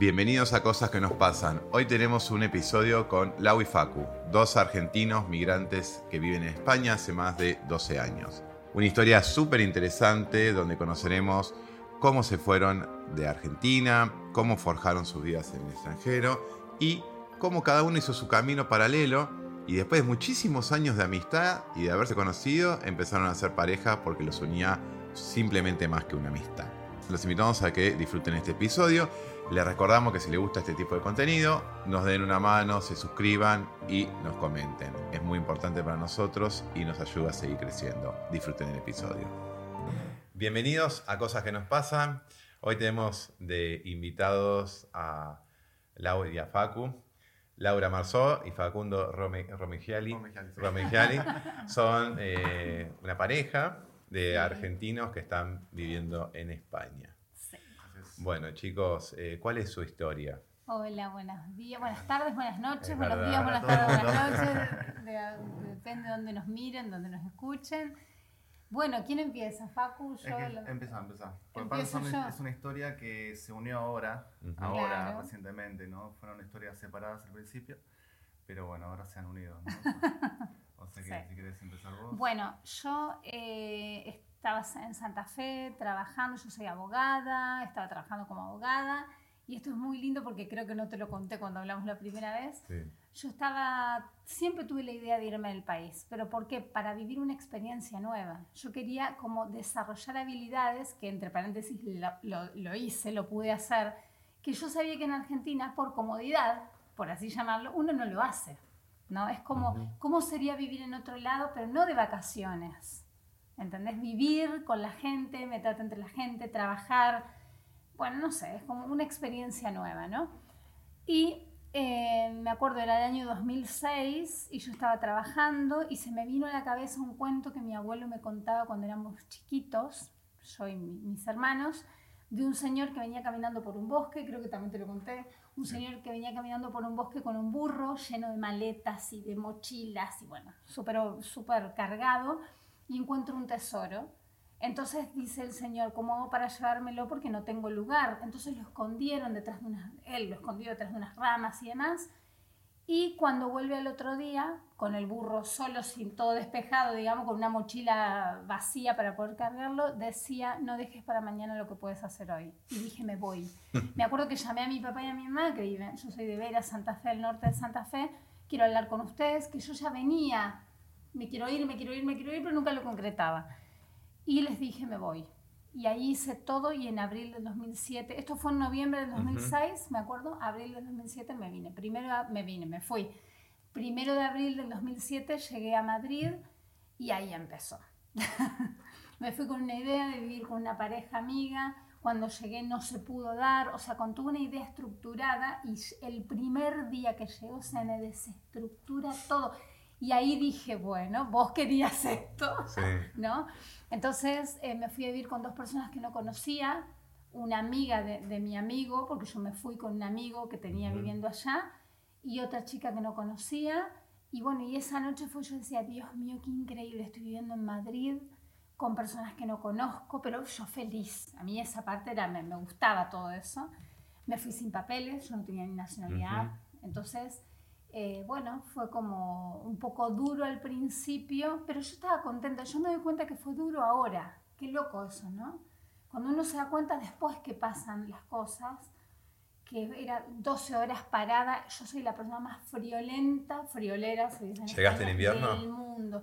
Bienvenidos a Cosas que nos pasan. Hoy tenemos un episodio con Lau y Facu, dos argentinos migrantes que viven en España hace más de 12 años. Una historia súper interesante donde conoceremos cómo se fueron de Argentina, cómo forjaron sus vidas en el extranjero y cómo cada uno hizo su camino paralelo y después de muchísimos años de amistad y de haberse conocido, empezaron a ser pareja porque los unía simplemente más que una amistad. Los invitamos a que disfruten este episodio. Les recordamos que si les gusta este tipo de contenido, nos den una mano, se suscriban y nos comenten. Es muy importante para nosotros y nos ayuda a seguir creciendo. Disfruten el episodio. Bienvenidos a Cosas que nos pasan. Hoy tenemos de invitados a Laura y a Facu. Laura Marzó y Facundo Romigiali, son eh, una pareja de argentinos que están viviendo en España. Bueno, chicos, eh, ¿cuál es su historia? Hola, buenos días, buenas tardes, buenas noches, buenos días, buenas tardes, buenas noches. depende de dónde nos miren, dónde nos escuchen. Bueno, ¿quién empieza? Facu, yo. Empieza, empieza. Porque es una historia que se unió ahora, ahora, recientemente, ¿no? Fueron historias separadas al principio, pero bueno, ahora se han unido, ¿no? o sea que si quieres empezar vos. Bueno, yo eh, estaba en Santa Fe trabajando, yo soy abogada, estaba trabajando como abogada y esto es muy lindo porque creo que no te lo conté cuando hablamos la primera vez. Yo estaba, siempre tuve la idea de irme del país, pero ¿por qué? Para vivir una experiencia nueva. Yo quería como desarrollar habilidades, que entre paréntesis lo, hice, lo pude hacer, que yo sabía que en Argentina, por comodidad, por así llamarlo, uno no lo hace. ¿no? Es como, ¿cómo sería vivir en otro lado, pero no de vacaciones? ¿Entendés? Vivir con la gente, meterte entre la gente, trabajar, bueno, no sé, es como una experiencia nueva, ¿no? Y eh, me acuerdo, era el año 2006 y yo estaba trabajando y se me vino a la cabeza un cuento que mi abuelo me contaba cuando éramos chiquitos, yo y mis hermanos, de un señor que venía caminando por un bosque, creo que también te lo conté, un señor que venía caminando por un bosque con un burro lleno de maletas y de mochilas y bueno, súper super cargado y encuentro un tesoro. Entonces dice el Señor, ¿cómo hago para llevármelo? Porque no tengo lugar. Entonces lo escondieron detrás de unas, él lo escondió detrás de unas ramas y demás. Y cuando vuelve al otro día, con el burro solo, sin todo despejado, digamos, con una mochila vacía para poder cargarlo, decía, no dejes para mañana lo que puedes hacer hoy. Y dije, me voy. me acuerdo que llamé a mi papá y a mi mamá, que viven, yo soy de Vera, Santa Fe, el norte de Santa Fe, quiero hablar con ustedes, que yo ya venía me quiero ir, me quiero ir, me quiero ir, pero nunca lo concretaba. Y les dije, me voy. Y ahí hice todo y en abril del 2007, esto fue en noviembre del 2006, me acuerdo, abril del 2007 me vine. Primero me vine, me fui. Primero de abril del 2007 llegué a Madrid y ahí empezó. me fui con una idea de vivir con una pareja amiga. Cuando llegué no se pudo dar, o sea, con toda una idea estructurada y el primer día que llegó se me desestructura todo. Y ahí dije, bueno, vos querías esto, ¿no? Entonces eh, me fui a vivir con dos personas que no conocía, una amiga de, mi amigo, porque yo me fui con un amigo que tenía viviendo allá, y otra chica que no conocía. Y bueno, y esa noche fue, yo decía, Dios mío, qué increíble, estoy viviendo en Madrid con personas que no conozco, pero yo feliz. A mí esa parte era, me, gustaba todo eso. Me fui sin papeles, yo no tenía ni nacionalidad. Entonces eh, bueno, fue como un poco duro al principio, pero yo estaba contenta. Yo me doy cuenta que fue duro ahora. Qué loco eso, ¿no? Cuando uno se da cuenta después que pasan las cosas, que era 12 horas parada, yo soy la persona más friolenta, friolera, se dice ¿Llegaste en invierno? del mundo.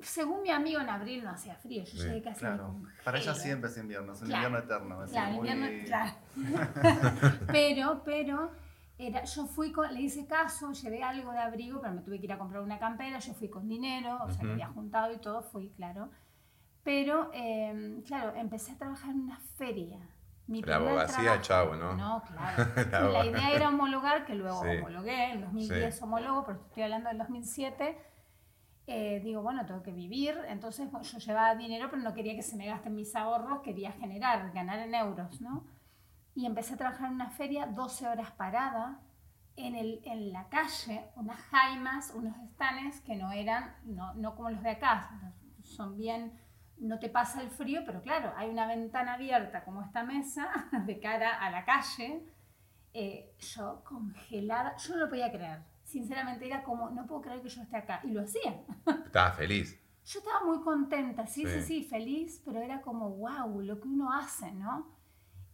Según mi amigo en abril no hacía frío, yo llegué casi claro. Para ella siempre es invierno, es un invierno eterno. Claro, muy... invierno, claro. pero, pero era, yo fui con, le hice caso, llevé algo de abrigo, pero me tuve que ir a comprar una campera, yo fui con dinero, o sea, que había juntado y todo, fui, claro. Pero, em, claro, empecé a trabajar en una feria. Mi la abogacía, chavo, ¿no? No, claro. la, idea era homologar, que luego homologué, en 2010 homologo, pero estoy hablando del 2007. Eh, digo, bueno, tengo que vivir, entonces yo llevaba dinero, pero no quería que se me gasten mis ahorros, quería generar, ganar en euros, ¿no? Y empecé a trabajar en una feria 12 horas parada en, el, en la calle, unas jaimas, unos estanes que no eran, no, no como los de acá, son bien, no te pasa el frío, pero claro, hay una ventana abierta como esta mesa de cara a la calle. eh, yo congelada, yo no lo podía creer. Sinceramente era como, no puedo creer que yo esté acá. Y lo hacía. Estaba feliz. Yo estaba muy contenta, sí, sí, sí, feliz, pero era como, wow, lo que uno hace, ¿no?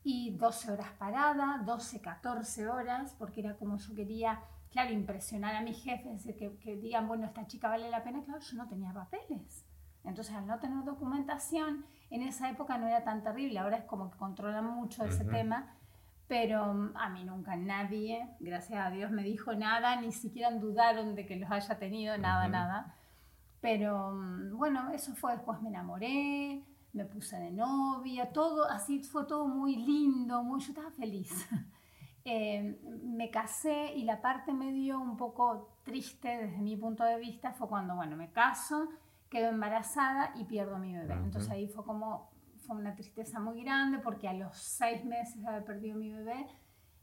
Y 12 horas parada, 12, 14 horas, porque era como yo quería, claro, impresionar a mis jefes, que, que digan, bueno, esta chica vale la pena, claro, yo no tenía papeles. Entonces, al no tener documentación, en esa época no era tan terrible, ahora es como que controlan mucho ese tema, pero mm, a mí nunca nadie, gracias a Dios, me dijo nada, ni siquiera dudaron de que los haya tenido, nada, nada. Pero mm, bueno, eso fue después me enamoré, me puse de novia, todo así fue todo muy lindo, muy, yo estaba feliz. Eh, me casé y la parte medio un poco triste desde mi punto de vista fue cuando, bueno, me caso, quedo embarazada y pierdo a mi bebé. Entonces ahí fue como fue una tristeza muy grande porque a los seis meses de haber perdido mi bebé,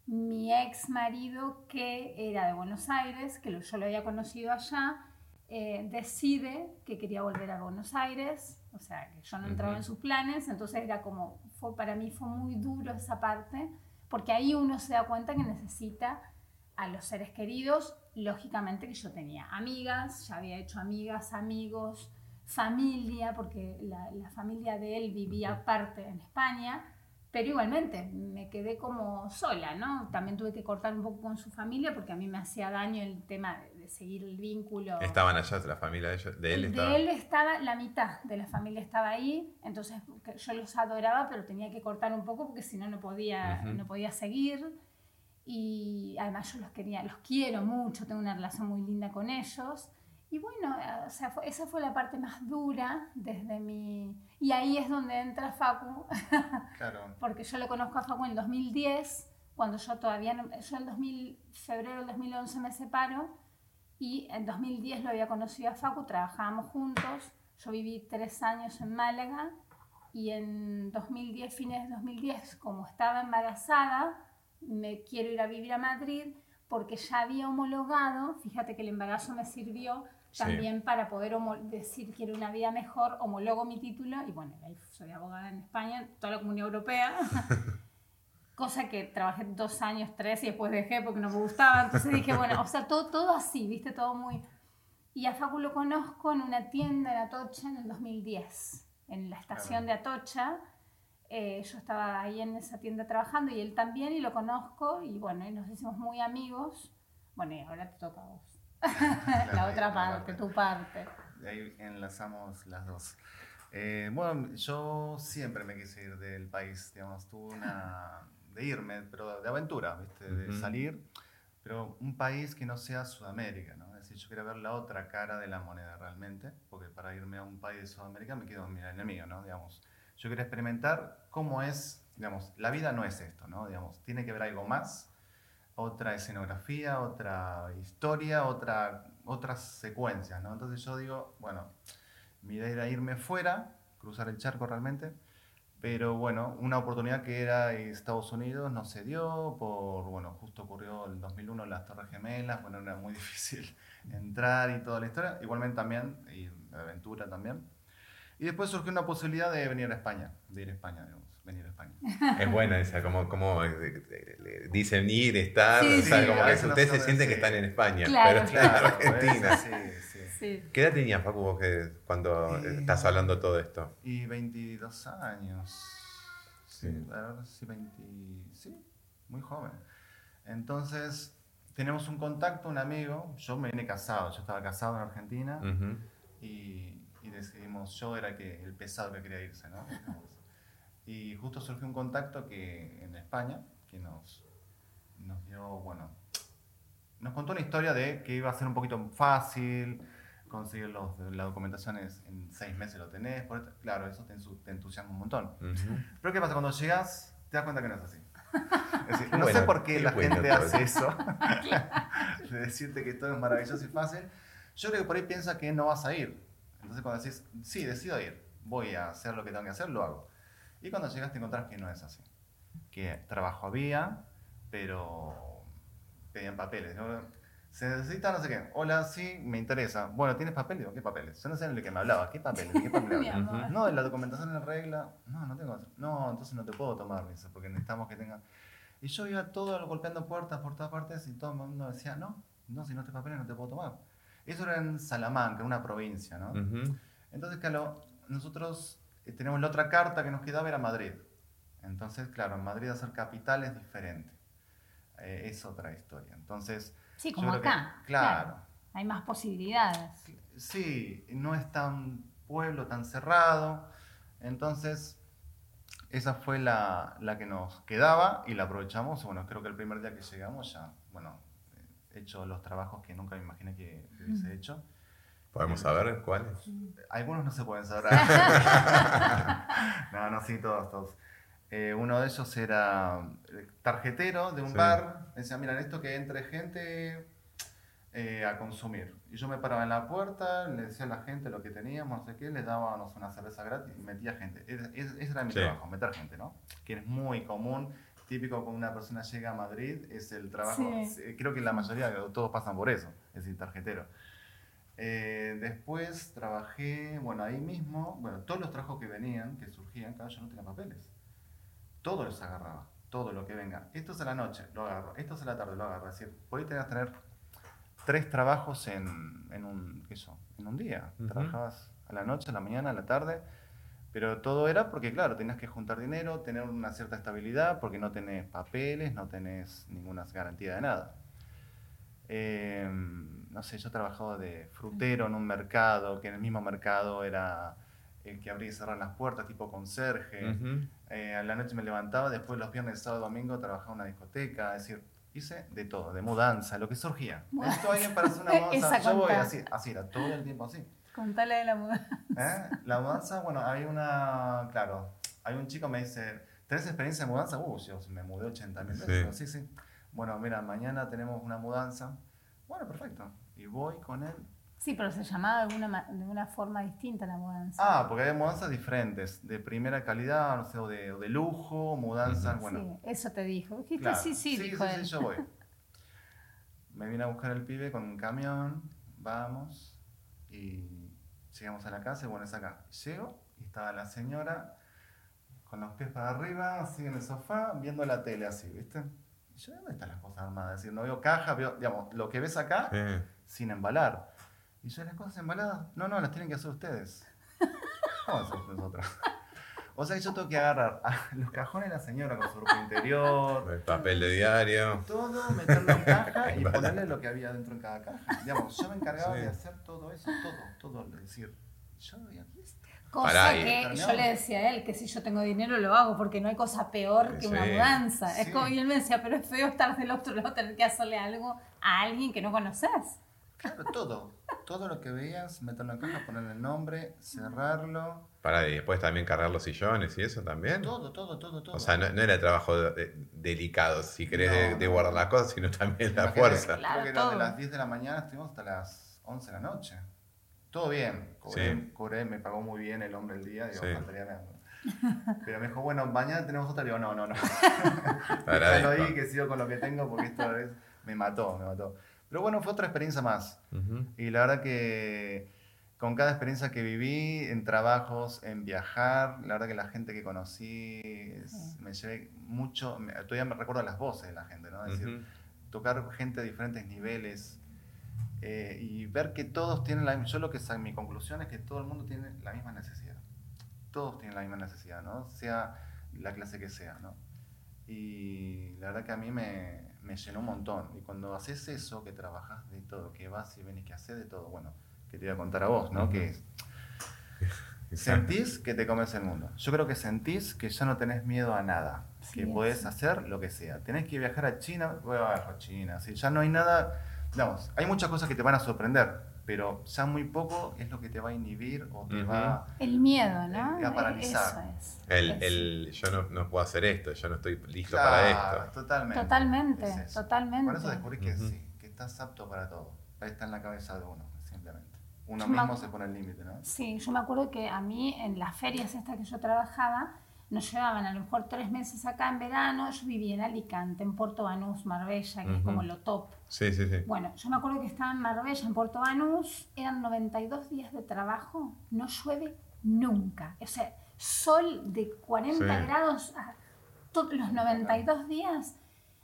mi ex marido, que era de Buenos Aires, que yo lo había conocido allá, eh, decide que quería volver a Buenos Aires, o sea, que yo no entraba en sus planes, entonces era como, fue, para mí fue muy duro esa parte, porque ahí uno se da cuenta que necesita a los seres queridos, lógicamente que yo tenía amigas, ya había hecho amigas, amigos, familia, porque la, familia de él vivía aparte en España, pero igualmente me quedé como sola, ¿no? También tuve que cortar un poco con su familia porque a mí me hacía daño el tema seguir el vínculo. ¿Estaban allá la familia de, de él? Estaba... De él estaba, la mitad de la familia estaba ahí, entonces yo los adoraba, pero tenía que cortar un poco porque si no, no podía, no podía seguir. Y además yo los quería, los quiero mucho, tengo una relación muy linda con ellos. Y bueno, eh, o sea, esa fue la parte más dura desde mi... Y ahí es donde entra Facu, claro. porque yo lo conozco a Facu en el 2010, cuando yo todavía, no, yo en 2000, febrero del 2011 me separo, y en 2010 lo había conocido a Facu, trabajábamos juntos, yo viví tres años en Málaga, y en 2010, fines de 2010, como estaba embarazada, me quiero ir a vivir a Madrid, porque ya había homologado, fíjate que el embarazo me sirvió también para poder decir quiero una vida mejor, homologo mi título y bueno, soy abogada en España, toda la comunidad europea, cosa que trabajé dos años, tres y después dejé porque no me gustaba, entonces dije, bueno, o sea, todo, todo así, viste, todo muy... Y a Facu lo conozco en una tienda en Atocha en el 2010, en la estación de Atocha. Eh, yo estaba ahí en esa tienda trabajando y él también y lo conozco y bueno, y nos hicimos muy amigos. Bueno, y ahora te toca a vos. la otra parte, tu parte. ahí enlazamos las dos. Eh, bueno, yo siempre me quise ir del país, digamos, tuve una... de irme, pero de aventura, ¿viste? De salir, pero un país que no sea Sudamérica, ¿no? Es decir, yo quería ver la otra cara de la moneda realmente, porque para irme a un país de Sudamérica me quedo en mi enemigo, ¿no? Digamos, yo quería experimentar cómo es, digamos, la vida no es esto, ¿no? Digamos, tiene que haber algo más otra escenografía, otra historia, otra, otras secuencias, ¿no? Entonces yo digo, bueno, mi idea era irme fuera, cruzar el charco realmente, pero bueno, una oportunidad que era Estados Unidos no se dio, por, bueno, justo ocurrió el 2001 las Torres Gemelas, bueno, era muy difícil entrar y toda la historia, igualmente también, y aventura también. Y después surgió una posibilidad de venir a España, de ir a España, digamos venir a España. Es buena esa, como, como eh, dicen ir, estar, o sea, como que ustedes se sienten que están en España, pero están en Argentina. Sí, ¿Qué edad tenías, Facu, vos que, cuando estás hablando todo esto? Y 22 años. Sí, sí, 20, sí, muy joven. Entonces, tenemos un contacto, un amigo, yo me vine casado, yo estaba casado en Argentina y, y, decidimos, yo era que, el pesado que quería irse, ¿no? Y justo surgió un contacto que en España, que nos, nos dio, bueno, nos contó una historia de que iba a ser un poquito fácil conseguir los, la documentación en seis meses lo tenés. claro, eso te, entusiasma un montón. Pero ¿qué pasa? Cuando llegas, te das cuenta que no es así. Es decir, no sé por qué, la gente hace eso, de decirte que todo es maravilloso y fácil. Yo creo que por ahí piensa que no vas a ir. Entonces cuando decís, sí, decido ir, voy a hacer lo que tengo que hacer, lo hago. Y cuando llegas te encontrás que no es así. Que trabajo había, pero pedían papeles. Se necesita no sé qué. Hola, sí, me interesa. Bueno, ¿tienes papeles? ¿qué papeles? Yo no sé en el que me hablaba. ¿Qué papeles? ¿Qué papeles? no, en la documentación en regla. No, no tengo. No, entonces no te puedo tomar, dice, porque necesitamos que tenga. Y yo iba todo golpeando puertas por todas partes y todo el mundo decía, no, no, si no te papeles no te puedo tomar. Eso era en Salamanca, una provincia, ¿no? Entonces, claro, nosotros eh, tenemos la otra carta que nos quedaba era Madrid. Entonces, claro, en Madrid hacer capital es diferente. Eh, es otra historia. Entonces... Sí, como acá. claro. Hay más posibilidades. Sí, no es tan pueblo tan cerrado. Entonces, esa fue la, la, que nos quedaba y la aprovechamos. Bueno, creo que el primer día que llegamos ya, bueno, he hecho los trabajos que nunca me imaginé que hubiese hecho. ¿Podemos saber cuáles? Algunos no se pueden saber. no, no, sí, todos, todos. Eh, uno de ellos era tarjetero de un bar. Decía, mira, esto que entre gente eh, a consumir. Y yo me paraba en la puerta, le decía a la gente lo que teníamos, no sé qué, le dábamos una cerveza gratis y metía gente. Ese, era mi trabajo, meter gente, ¿no? Que es muy común, típico cuando una persona llega a Madrid, es el trabajo, creo que la mayoría, todos pasan por eso, es decir, tarjetero. Eh, después trabajé, bueno, ahí mismo, bueno, todos los trabajos que venían, que surgían, cada yo no tenía papeles. Todos los agarraba, todo lo que venga. Esto es a la noche, lo agarro. Esto es a la tarde, lo agarro. Es decir, podés tener tres trabajos en, en un, eso, en un día. Trabajabas a la noche, a la mañana, a la tarde, pero todo era porque, claro, tenías que juntar dinero, tener una cierta estabilidad, porque no tenés papeles, no tenés ninguna garantía de nada. Em, no sé, yo trabajaba de frutero en un mercado, que en el mismo mercado era el que abría y cerraba las puertas, tipo conserje. Eh, a la noche me levantaba, después los viernes, sábado, domingo trabajaba en una discoteca, es decir, hice de todo, de mudanza, lo que surgía. Esto alguien para hacer una mudanza, yo voy así, así era, todo el tiempo así. Contale de la mudanza. ¿Eh? La mudanza, bueno, hay una, claro, hay un chico me dice, ¿tenés experiencia de mudanza? Uh, yo me mudé 80 mil veces. Sí. sí, sí. Bueno, mira, mañana tenemos una mudanza. Bueno, perfecto. Y voy con él Sí, pero se llamaba de alguna, de una forma distinta la mudanza. Ah, porque hay mudanzas diferentes, de primera calidad, no sé, o de, de lujo, mudanzas, bueno. Sí, eso te dijo. Dijiste, sí, sí, sí, dijo sí, sí, yo voy. Me vine a buscar el pibe con un camión, vamos, y llegamos a la casa y bueno, es acá. Llego y estaba la señora con los pies para arriba, así en el sofá, viendo la tele así, ¿viste? Y yo, ¿dónde están las cosas armadas? Es decir, no veo caja, veo, digamos, lo que ves acá, sin embalar. Y yo, las cosas embaladas, no, no, las tienen que hacer ustedes. ¿Cómo hacemos nosotros? O sea, yo tengo que agarrar los cajones de la señora con su ropa interior. El papel de diario. Todo, meterlo en caja y ponerle lo que había dentro en cada caja. Digamos, yo me encargaba de hacer todo eso, todo, todo. Es decir, yo aquí Cosa que yo le decía a él que si yo tengo dinero lo hago porque no hay cosa peor que una mudanza. Es como, y él me decía, pero es feo estar del otro lado, tener que hacerle algo a alguien que no conoces. Claro, todo. Todo lo que veías, meterlo en caja, ponerle el nombre, cerrarlo. Para y después también cargar los sillones y eso también. Todo, todo, todo, todo. O sea, no, era trabajo delicado, si querés, de, guardar las cosas, sino también la fuerza. Creo que era de las 10 de la mañana estuvimos hasta las 11 de la noche. Todo bien. Cobré, me pagó muy bien el hombre el día. Digo, faltaría Pero me dijo, bueno, mañana tenemos otra. Digo, no, no, no. ya lo di que sigo con lo que tengo porque esta vez me mató, me mató. Pero bueno, fue otra experiencia más. Y la verdad que con cada experiencia que viví, en trabajos, en viajar, la verdad que la gente que conocí, me llevé mucho, todavía me recuerdo las voces de la gente, ¿no? Es decir, tocar gente de diferentes niveles eh, y ver que todos tienen la misma, yo lo que mi conclusión es que todo el mundo tiene la misma necesidad. Todos tienen la misma necesidad, ¿no? Sea la clase que sea, ¿no? Y la verdad que a mí me, me llenó un montón. Y cuando haces eso, que trabajas de todo, que vas y vienes, que haces de todo, bueno, que te voy a contar a vos, ¿no? Que sentís que te comes el mundo. Yo creo que sentís que ya no tenés miedo a nada, que podés hacer lo que sea. Tenés que viajar a China, voy a China, ¿sí? ya no hay nada, digamos, hay muchas cosas que te van a sorprender, pero ya muy poco es lo que te va a inhibir o te va el miedo no a paralizar. Eso es, el, el, yo no, no, puedo hacer esto yo no estoy listo para esto. totalmente. Totalmente totalmente. Por eso descubrí que sí que estás apto para todo. Está en la cabeza de uno simplemente. Uno mismo se pone el límite no sí yo me acuerdo que a mí en las ferias estas que yo trabajaba nos llevaban a lo mejor tres meses acá en verano. Yo vivía en Alicante, en Puerto Banús, Marbella, que es como lo top. Sí, sí, sí. Bueno, yo me acuerdo que estaba en Marbella, en Puerto Banús, eran 92 días de trabajo, no llueve nunca. O sea, sol de 40 grados a todos los 92 días.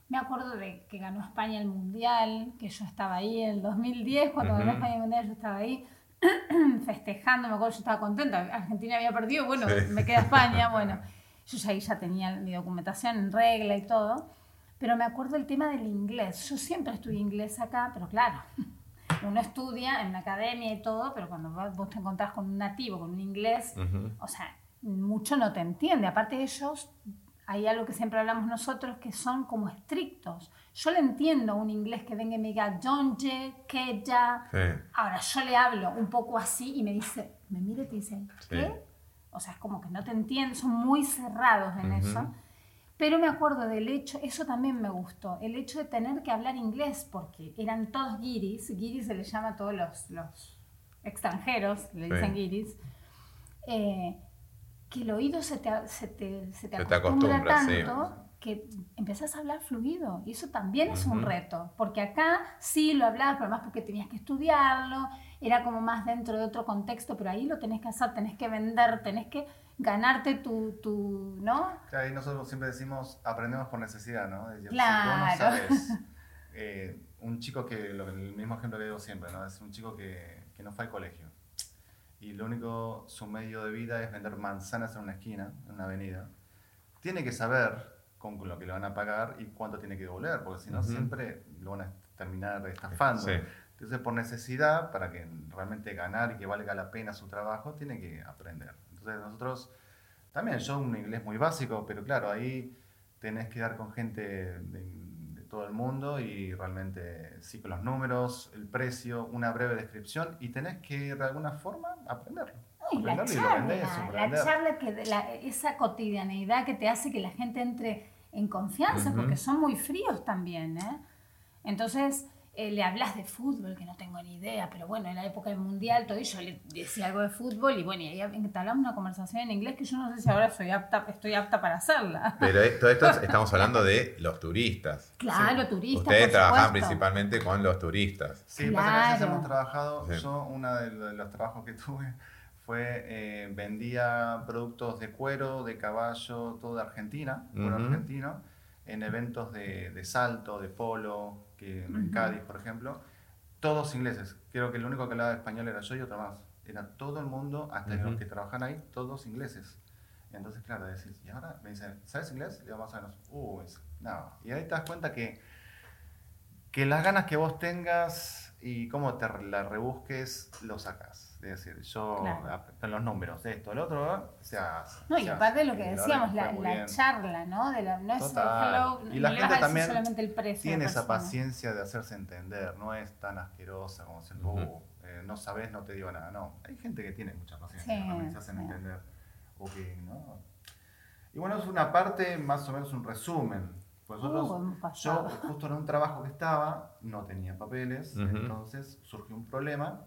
Me acuerdo de que ganó España el Mundial, que yo estaba ahí en el 2010, cuando ganó España el Mundial yo estaba ahí festejando, me acuerdo, yo estaba contenta, Argentina había perdido, bueno, me queda España, bueno, yo ya ahí ya tenía mi documentación en regla y todo, pero me acuerdo el tema del inglés, yo siempre estudié inglés acá, pero claro, uno estudia en la academia y todo, pero cuando vos te encontrás con un nativo, con un inglés, o sea, mucho no te entiende, aparte ellos hay algo que siempre hablamos nosotros que son como estrictos. Yo le entiendo un inglés que venga y me diga donje, que ya. Ahora yo le hablo un poco así y me dice, me mira y te dice, ¿qué? O sea, es como que no te entienden, son muy cerrados en eso. Pero me acuerdo del hecho, eso también me gustó, el hecho de tener que hablar inglés, porque eran todos guiris, guiris se le llama a todos los, los extranjeros, le dicen guiris. Eh, que el oído se te, se te, se te, acostumbra, tanto que empezás a hablar fluido. Y eso también es un reto, porque acá sí lo hablabas, pero más porque tenías que estudiarlo, era como más dentro de otro contexto, pero ahí lo tenés que hacer, tenés que vender, tenés que ganarte tu, tu ¿no? Claro, y nosotros siempre decimos, aprendemos por necesidad, ¿no? claro. Si no sabes, eh, un chico que, el mismo ejemplo que digo siempre, ¿no? Es un chico que, que no fue al colegio y lo único, su medio de vida es vender manzanas en una esquina, en una avenida, tiene que saber con lo que le van a pagar y cuánto tiene que devolver, porque si no siempre lo van a terminar estafando. Entonces, por necesidad, para que realmente ganar y que valga la pena su trabajo, tiene que aprender. Entonces, nosotros, también yo un inglés muy básico, pero claro, ahí tenés que dar con gente de, todo el mundo y realmente sí con los números, el precio, una breve descripción y tenés que de alguna forma aprenderlo. y la charla, la charla que esa cotidianeidad que te hace que la gente entre en confianza, porque son muy fríos también, ¿eh? Entonces, eh, le hablas de fútbol, que no tengo ni idea, pero bueno, en la época del mundial, todo, y yo le decía algo de fútbol, y bueno, y ahí entablamos una conversación en inglés que yo no sé si ahora soy apta, estoy apta para hacerla. Pero todo esto estamos hablando de los turistas. Claro, turistas. Ustedes trabajan principalmente con los turistas. Sí, pasa que hemos trabajado, yo uno de los trabajos que tuve fue, eh, vendía productos de cuero, de caballo, todo de Argentina, cuero argentino, en eventos de, de salto, de polo, que en Cádiz, por ejemplo, todos ingleses. Creo que el único que hablaba español era yo y otro más. Era todo el mundo, hasta los que trabajan ahí, todos ingleses. Entonces, claro, decís, y ahora me dicen, ¿sabes inglés? Y yo más o menos, uh, no. Y ahí te das cuenta que, que las ganas que vos tengas y cómo te la rebusques, lo sacas. Es decir, yo con los números, de esto, el otro, se hace. No, y aparte de lo que decíamos, la, charla, ¿no? De la, no es hello, y la gente también solamente el precio tiene esa paciencia de hacerse entender, no es tan asquerosa como decir, uh, eh, no sabes, no te digo nada. No, hay gente que tiene mucha paciencia, sí, se hacen entender. Okay, ¿no? Y bueno, es una parte, más o menos un resumen. Pues nosotros, uh, yo justo en un trabajo que estaba, no tenía papeles, entonces surgió un problema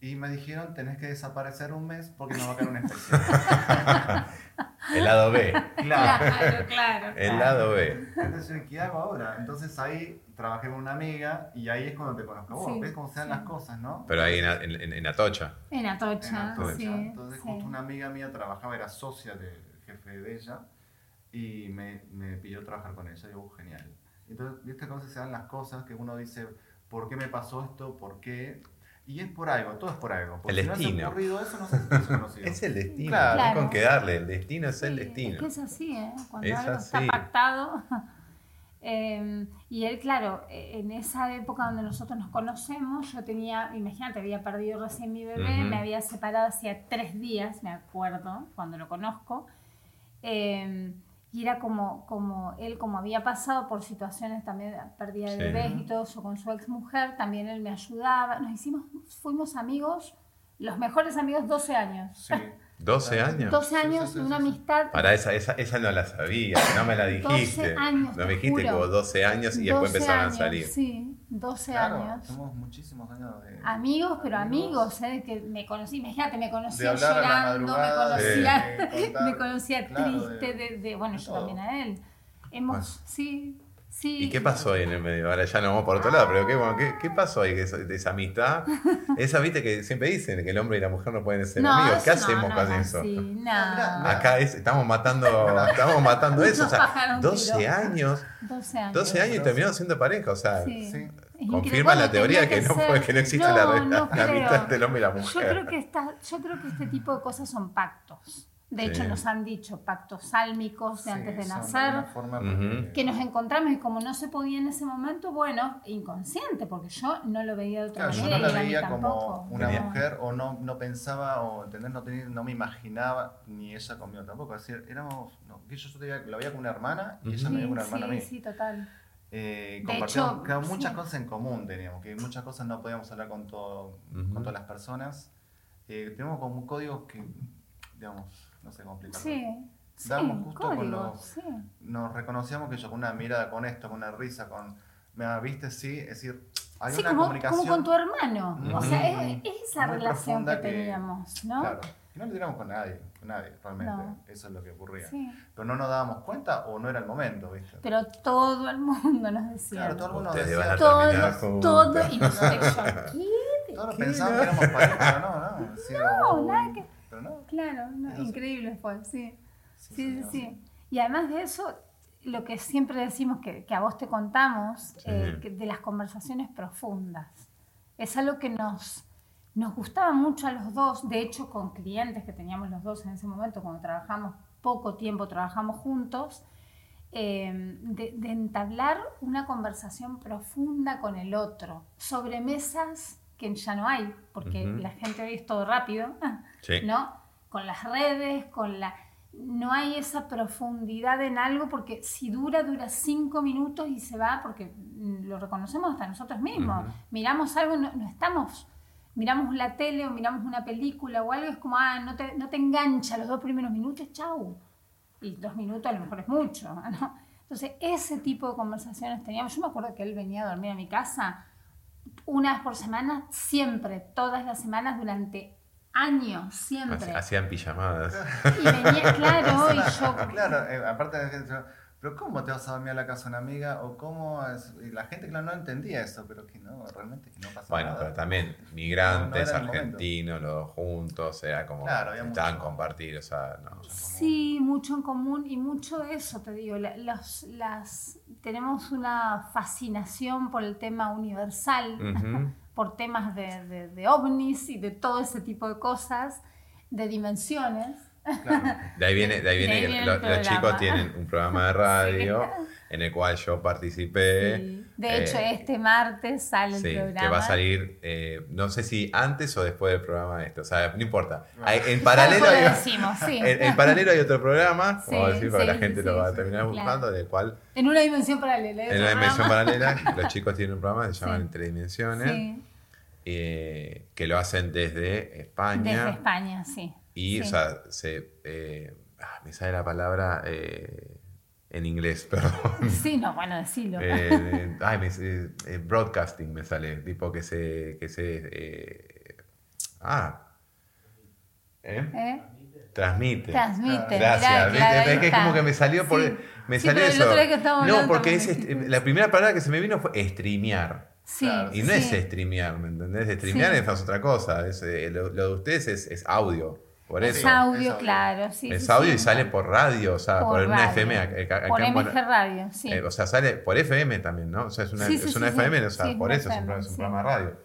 y me dijeron, tenés que desaparecer un mes porque no va a caer una inspección. El lado B. Claro, claro. El lado B. Entonces, ¿qué hago ahora? Entonces ahí trabajé con una amiga y ahí es cuando te conozco. Vos ves cómo se dan las cosas, ¿no? Pero ahí en, en, Atocha. En Atocha, sí. Entonces justo una amiga mía trabajaba, era socia del jefe de ella y me, me pidió trabajar con ella. Y digo, genial. Entonces, ¿viste cómo se dan las cosas que uno dice, ¿por qué me pasó esto? ¿Por qué? Y es por algo, todo es por algo. el destino. ocurrido eso, no sé si es conocido. es el destino, claro. hay con qué darle, el destino es el destino. Es que es así, ¿eh? Cuando algo está pactado. Em, y él, claro, en esa época donde nosotros nos conocemos, yo tenía, imagínate, había perdido recién mi bebé, me había separado hacía tres días, me acuerdo, cuando lo conozco. Eh, y era como, como él, como había pasado por situaciones también de pérdida de bebés y todo eso con su ex mujer, también él me ayudaba. Nos hicimos, fuimos amigos, los mejores amigos 12 años. Sí. 12 años. 12 años de una amistad. Para esa, esa, esa no la sabía, no me la dijiste. 12 años. No me dijiste que hubo 12 años y después empezaron a salir. Sí, 12 años. Somos muchísimos años de. Amigos, pero amigos, ¿eh? Que me conocí, imagínate, me conocía llorando, me conocía, me conocía triste, de, de, bueno, yo también a él. Hemos, sí, ¿Y qué pasó ahí en el medio? Ahora ya no vamos por otro lado, pero ¿qué, qué, pasó ahí de esa, amistad? Esa, viste, que siempre dicen que el hombre y la mujer no pueden ser amigos. ¿Qué hacemos con eso? Acá estamos matando, estamos matando eso. O sea, 12 años. 12 años. 12 años y terminaron siendo pareja. O sea, confirma la teoría que, no, que no existe la, la, amistad entre el hombre y la mujer. Yo creo, que esta, yo creo que este tipo de cosas son pactos. De hecho, nos han dicho pactos sálmicos de antes de nacer, que nos encontramos y como no se podía en ese momento, bueno, inconsciente, porque yo no lo veía de otra manera. Yo no la veía como una mujer o no, no pensaba o entender, no, tenía, no me imaginaba ni ella conmigo tampoco. Así, éramos, no, yo, yo la veía como una hermana y ella me veía como una hermana sí, a mí. Sí, total. Eh, compartíamos muchas cosas en común, teníamos, que muchas cosas no podíamos hablar con, todo, con todas las personas. Eh, tenemos como un código que, digamos, no sé cómo explicarlo. Sí. Damos justo cuando nos reconocíamos que yo con una mirada, con esto, con una risa, con me viste, sí, es decir, hay una como, comunicación. como con tu hermano. O sea, es, esa relación que, teníamos, ¿no? Claro. Y no lo teníamos con nadie, con nadie, realmente. Eso es lo que ocurría. Pero no nos dábamos cuenta o no era el momento, ¿viste? Pero todo el mundo nos decía. Claro, todo el mundo nos decía. Todo, todo, y nosotros, ¿qué? Todos pensábamos que éramos pareja, no, no. no, nada que Claro, increíble fue, sí. Sí, sí, sí. Y además de eso, lo que siempre decimos que, a vos te contamos, eh, de las conversaciones profundas. Es algo que nos, nos gustaba mucho a los dos, de hecho con clientes que teníamos los dos en ese momento, cuando trabajamos poco tiempo, trabajamos juntos, eh, de, entablar una conversación profunda con el otro, sobre mesas que ya no hay, porque la gente hoy es todo rápido, ¿no? Con las redes, con la... No hay esa profundidad en algo porque si dura, dura cinco minutos y se va porque lo reconocemos hasta nosotros mismos. Miramos algo, no, estamos miramos la tele o miramos una película o algo, es como, ah, no te, no te engancha los dos primeros minutos, chau. Y dos minutos a lo mejor es mucho, ¿no? Entonces, ese tipo de conversaciones teníamos. Yo me acuerdo que él venía a dormir a mi casa una vez por semana, siempre, todas las semanas durante años, siempre. Hacían pijamadas. Y venía, claro, y yo... Claro, eh, aparte de pero ¿cómo te vas a dormir a la casa de una amiga? O cómo y la gente claro no entendía eso, pero que no, realmente que no pasa bueno, nada. pero también migrantes, argentinos, los dos juntos, era como claro, estaban compartidos, o sea, no. Sí, mucho en común y mucho de eso, te digo, los, las, tenemos una fascinación por el tema universal, por temas de, de, de ovnis y de todo ese tipo de cosas, de dimensiones. De ahí viene, de ahí viene, que los, chicos tienen un programa de radio en el cual yo participé. De hecho, eh, este martes sale el programa. Que va a salir, eh, no sé si antes o después del programa este. O sea, no importa. en, paralelo hay, en, paralelo hay otro programa, vamos a decir, porque la gente lo va a terminar buscando, del cual. En una dimensión paralela. En una dimensión paralela, los chicos tienen un programa que se llama Entre Dimensiones. Eh, que lo hacen desde España. Desde España, sí. Y, o sea, se, eh, ah, me sale la palabra eh, en inglés, perdón. Sí, no, bueno, decilo. Eh, ay, me, broadcasting me sale, tipo que se... Que se ah. ¿Eh? Transmite. Transmite. Gracias. es que es como que me salió por. Me salió eso. no, porque es, la primera palabra que se me vino fue streamear. Sí, y no es streamear, ¿me entendés? Streamear es otra cosa. Es, lo, lo, de ustedes es, es audio. Por eso. Es audio, claro, sí. Es audio y sale por radio, o sea, por, una FM. Acá, por MG Radio, sí. Eh, o sea, sale por FM también, ¿no? O sea, es una, es una FM, o sea, por eso es un, programa de radio.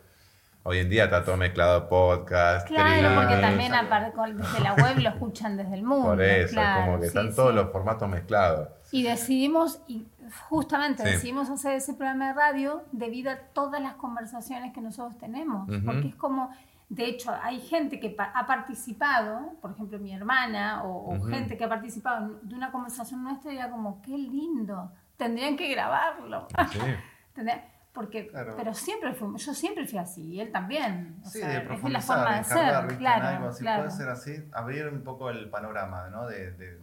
Hoy en día está todo mezclado podcast. Claro, porque también aparte desde la web lo escuchan desde el mundo. Por eso, como que están todos los formatos mezclados. Y decidimos, y justamente decidimos hacer ese programa de radio debido a todas las conversaciones que nosotros tenemos. Porque es como de hecho, hay gente que ha participado, por ejemplo, mi hermana, o, gente que ha participado de una conversación nuestra y era como, qué lindo, tendrían que grabarlo. Sí. Porque, pero siempre fue, yo siempre fui así, y él también. sí, de profundizar, la forma de ser, claro, algo, si puede ser así, abrir un poco el panorama, ¿no? De, de,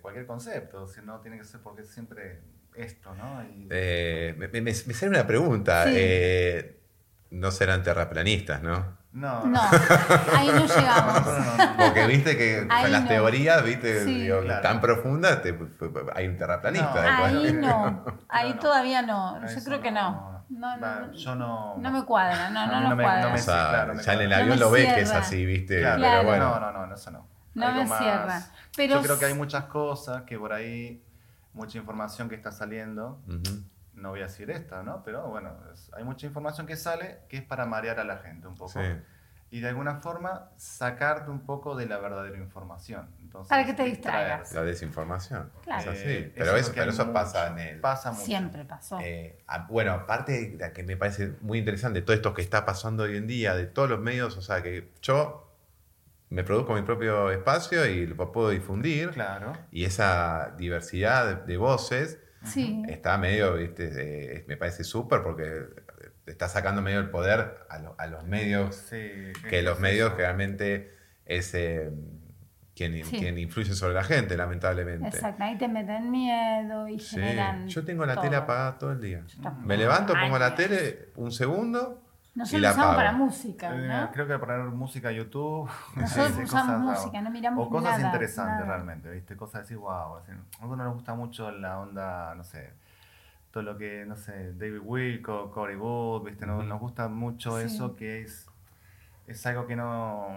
cualquier concepto, si no tiene que ser porque siempre esto, ¿no? Eh, me, me, sale una pregunta, eh, no serán terraplanistas, ¿no? No. No, ahí no llegamos. Porque viste que las teorías, viste, tan profundas, hay un terraplanista. ahí no, ahí todavía no. Yo creo que no. No, yo no. No me cuadra, no, no, no, me, cuadra. o sea, ya en el avión lo ves que es así, viste. Pero bueno. No, no, no, eso no. No me cierra. Pero yo creo que hay muchas cosas que por ahí, mucha información que está saliendo no voy a decir esta, ¿no? Pero bueno, hay mucha información que sale que es para marear a la gente un poco. Y de alguna forma sacarte un poco de la verdadera información. Entonces, para que te distraigas. La desinformación. Claro. Es así. Eh, pero eso, pero eso pasa en el... Pasa mucho. Siempre pasó. Eh, bueno, aparte de que me parece muy interesante, todo esto que está pasando hoy en día, de todos los medios, o sea, que yo me produzco mi propio espacio y lo puedo difundir. Claro. Y esa diversidad de voces Está medio, ¿viste? me parece súper porque está sacando medio el poder a, los medios, que los medios realmente es eh, quien, influye sobre la gente, lamentablemente. Exacto, ahí te meten miedo y generan. Yo tengo la tele apagada todo el día. Me levanto, pongo la tele un segundo nosotros lo usamos para música, eh, ¿no? Creo que para poner música a YouTube. Nosotros usamos música, no miramos O cosas interesantes realmente, ¿viste? Cosas así, wow. a algunos nos gusta mucho la onda, no sé, todo lo que, no sé, David Wilco, Cory Wood, ¿viste? Nos, gusta mucho eso que es, es algo que no,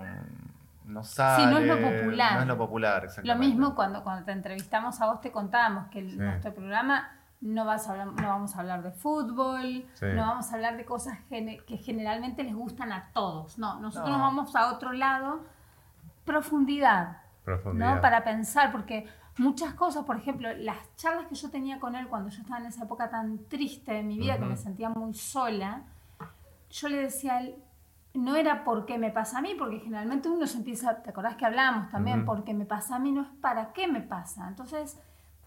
no sale. Sí, no es lo popular. No es lo popular, Lo mismo cuando, cuando te entrevistamos a vos te contábamos que nuestro programa no, vas a hablar, no vamos a hablar de fútbol, no vamos a hablar de cosas que generalmente les gustan a todos. No, nosotros nos vamos a otro lado, profundidad, ¿no? Para pensar, porque muchas cosas, por ejemplo, las charlas que yo tenía con él cuando yo estaba en esa época tan triste de mi vida, que me sentía muy sola, yo le decía a él, no era porque me pasa a mí, porque generalmente uno se empieza, ¿te acordás que hablamos también? Porque me pasa a mí, no es para qué me pasa. Entonces,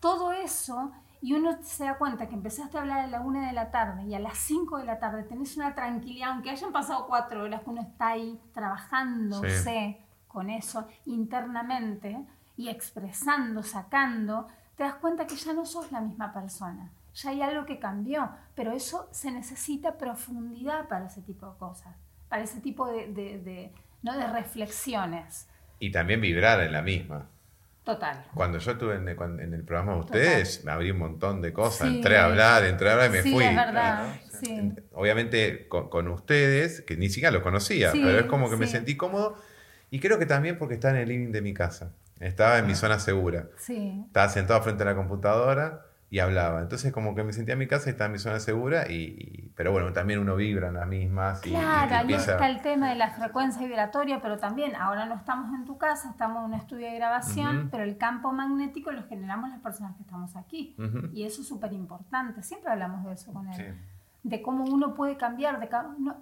todo eso y uno se da cuenta que empezaste a hablar a la una de la tarde y a las 5 de la tarde tenés una tranquilidad, aunque hayan pasado cuatro horas que uno está ahí trabajándose con eso internamente y expresando, sacando, te das cuenta que ya no sos la misma persona. Ya hay algo que cambió, pero eso se necesita profundidad para ese tipo de cosas, para ese tipo de, de, ¿no? de reflexiones. Y también vibrar en la misma. Total. Cuando yo estuve en el, programa de ustedes, me abrí un montón de cosas. Entré a hablar, entré a hablar y me sí, fui. Es verdad. Sí. Obviamente con, ustedes, que ni siquiera los conocía, pero es como que me sentí cómodo. Y creo que también porque estaba en el living de mi casa. Estaba en mi ah. zona segura. Estaba sentado frente a la computadora y hablaba. Entonces como que me sentía en mi casa y estaba en mi zona segura, y, pero bueno, también uno vibra en las mismas. Claro, ahí está el tema de la frecuencia vibratoria, pero también ahora no estamos en tu casa, estamos en un estudio de grabación, pero el campo magnético lo generamos las personas que estamos aquí. Y eso es súper importante, siempre hablamos de eso con él. De cómo uno puede cambiar, de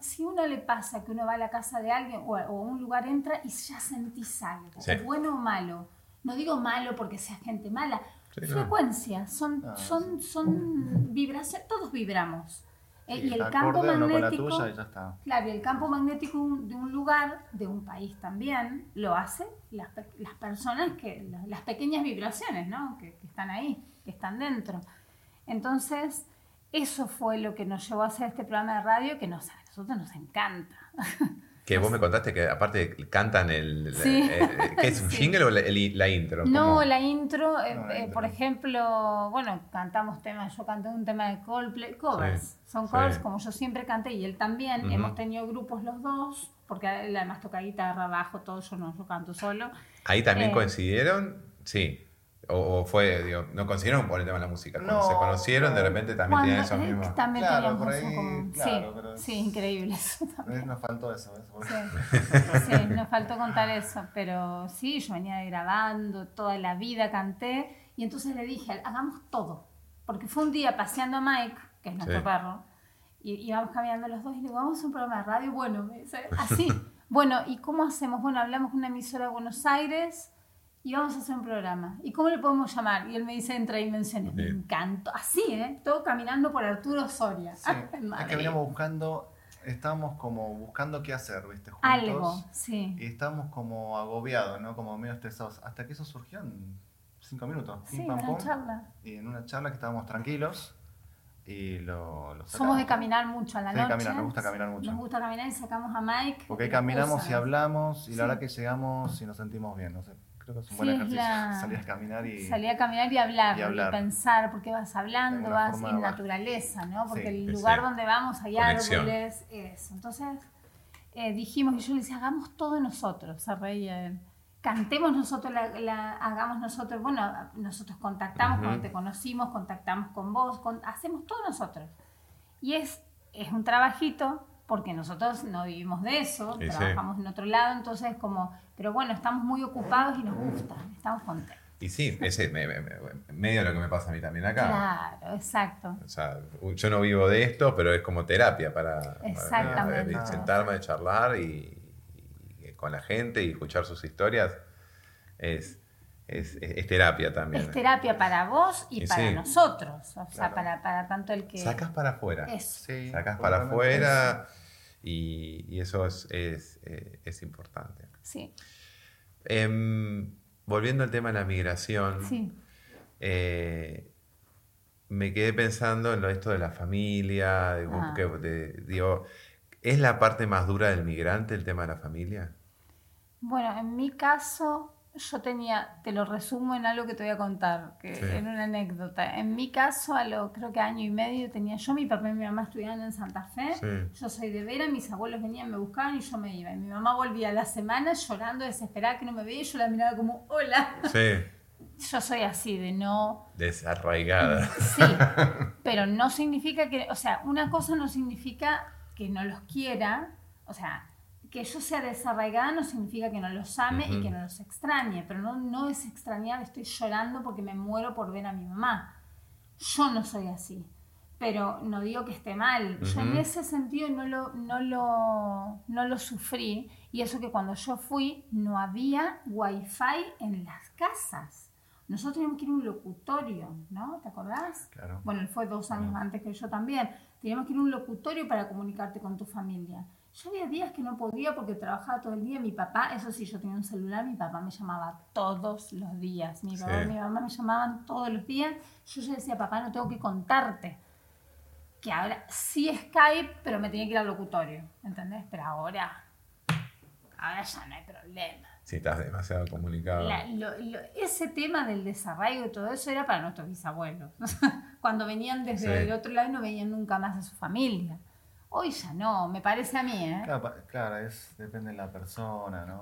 si uno le pasa que uno va a la casa de alguien o a, un lugar entra y ya sentís algo, bueno o malo. No digo malo porque sea gente mala, frecuencias, son, ah, son, son vibraciones, todos vibramos. Eh, y el campo magnético, claro, el campo magnético de un lugar, de un país también, lo hace las, las personas que, las, pequeñas vibraciones, ¿no? Que, que, están ahí, que están dentro. Entonces, eso fue lo que nos llevó a hacer este programa de radio que nos, a nosotros nos encanta. Que vos me contaste que aparte cantan el... Eh, eh, ¿Qué es un jingle o la, intro? No, la intro, eh, por ejemplo, bueno, cantamos temas, yo canté un tema de Coldplay, covers, son covers como yo siempre canté y él también, hemos tenido grupos los dos, porque él además toca guitarra, bajo, todo, yo no, yo canto solo. ¿Ahí también coincidieron? Sí. O, fue, digo, no consiguieron por el tema de la música. Cuando se conocieron, de repente también tenían esos mismos. También claro, por ahí, como... Claro, sí, sí, increíble eso. Nos faltó eso. Sí. sí, nos faltó contar eso. Pero sí, yo venía grabando, toda la vida canté. Y entonces le dije, hagamos todo. Porque fue un día paseando a Mike, que es nuestro perro, y íbamos caminando los dos y le digo, vamos a un programa de radio. Bueno, así. bueno, ¿y cómo hacemos? Bueno, hablamos con una emisora de Buenos Aires y vamos a hacer un programa. ¿Y cómo le podemos llamar? Y él me dice entre dimensiones. Me encantó. Así, ¿eh? Todo caminando por Arturo Soria. Sí. es que veníamos buscando, estábamos como buscando qué hacer, ¿viste? Juntos, Algo, sí. Y estábamos como agobiados, ¿no? Como medio estresados. Hasta que eso surgió en cinco minutos. Sí, en una charla. Y en una charla que estábamos tranquilos. y lo, lo Somos de caminar mucho a la sí, noche. Caminar, nos gusta caminar mucho. Nos gusta caminar y sacamos a Mike. Porque caminamos y hablamos y la verdad que llegamos y nos sentimos bien, no sé. Creo que es un buen ejercicio. Salir a caminar y. Salir a caminar y hablar, y, pensar, porque vas hablando, vas en naturaleza, ¿no? Porque el lugar donde vamos hay árboles, eso. Entonces eh, dijimos, y yo le decía, hagamos todo nosotros, se reía él cantemos nosotros, la, hagamos nosotros, bueno, nosotros contactamos cuando te conocimos, contactamos con vos, hacemos todo nosotros. Y es, es un trabajito, porque nosotros no vivimos de eso, trabajamos en otro lado, entonces como, pero bueno, estamos muy ocupados y nos gusta, estamos contentos. Y sí, ese medio lo que me pasa a mí también acá. Claro, exacto. O sea, yo no vivo de esto, pero es como terapia para, para sentarme a charlar y, con la gente y escuchar sus historias es, es, terapia también. Es terapia para vos y, para nosotros. O sea, para, para, tanto el que. Sacas para afuera. Sí, Sacas para afuera y, y, eso es, es, eh, es, importante. Sí. Em, volviendo al tema de la migración. Sí. Eh, me quedé pensando en lo esto de la familia, de, ah. digo, ¿es la parte más dura del migrante el tema de la familia? Bueno, en mi caso, yo tenía, te lo resumo en algo que te voy a contar, que en una anécdota. En mi caso, a lo creo que año y medio tenía yo, mi papá y mi mamá estudiaban en Santa Fe. Yo soy de Vera, mis abuelos venían, me buscaban y yo me iba. Y mi mamá volvía a la semana llorando, desesperada que no me veía y yo la miraba como, hola. Sí. Yo soy así, de no... Desarraigada. Sí, pero no significa que, o sea, una cosa no significa que no los quiera, o sea, que yo sea desarraigada no significa que no los ame y que no los extrañe, pero no, no es extrañar, estoy llorando porque me muero por ver a mi mamá. Yo no soy así, pero no digo que esté mal. Yo en ese sentido no lo, no, lo, no lo sufrí y eso que cuando yo fui no había wifi en las casas. Nosotros teníamos que ir a un locutorio, ¿no? ¿Te acordás? Claro. Bueno, él fue dos años antes que yo también. Teníamos que ir a un locutorio para comunicarte con tu familia. Yo había días que no podía porque trabajaba todo el día. Mi papá, eso sí, yo tenía un celular, mi papá me llamaba todos los días. Mi papá y mi mamá me llamaban todos los días. Yo ya decía, papá, no tengo que contarte. Que ahora sí Skype, pero me tenía que ir al locutorio. ¿Entendés? Pero ahora, ahora ya no hay problema. Sí, estás demasiado comunicado. ese tema del desarraigo y todo eso era para nuestros bisabuelos. Cuando venían desde el otro lado no venían nunca más a su familia. Hoy ya no, me parece a mí, ¿eh? Claro, es, depende de la persona, ¿no?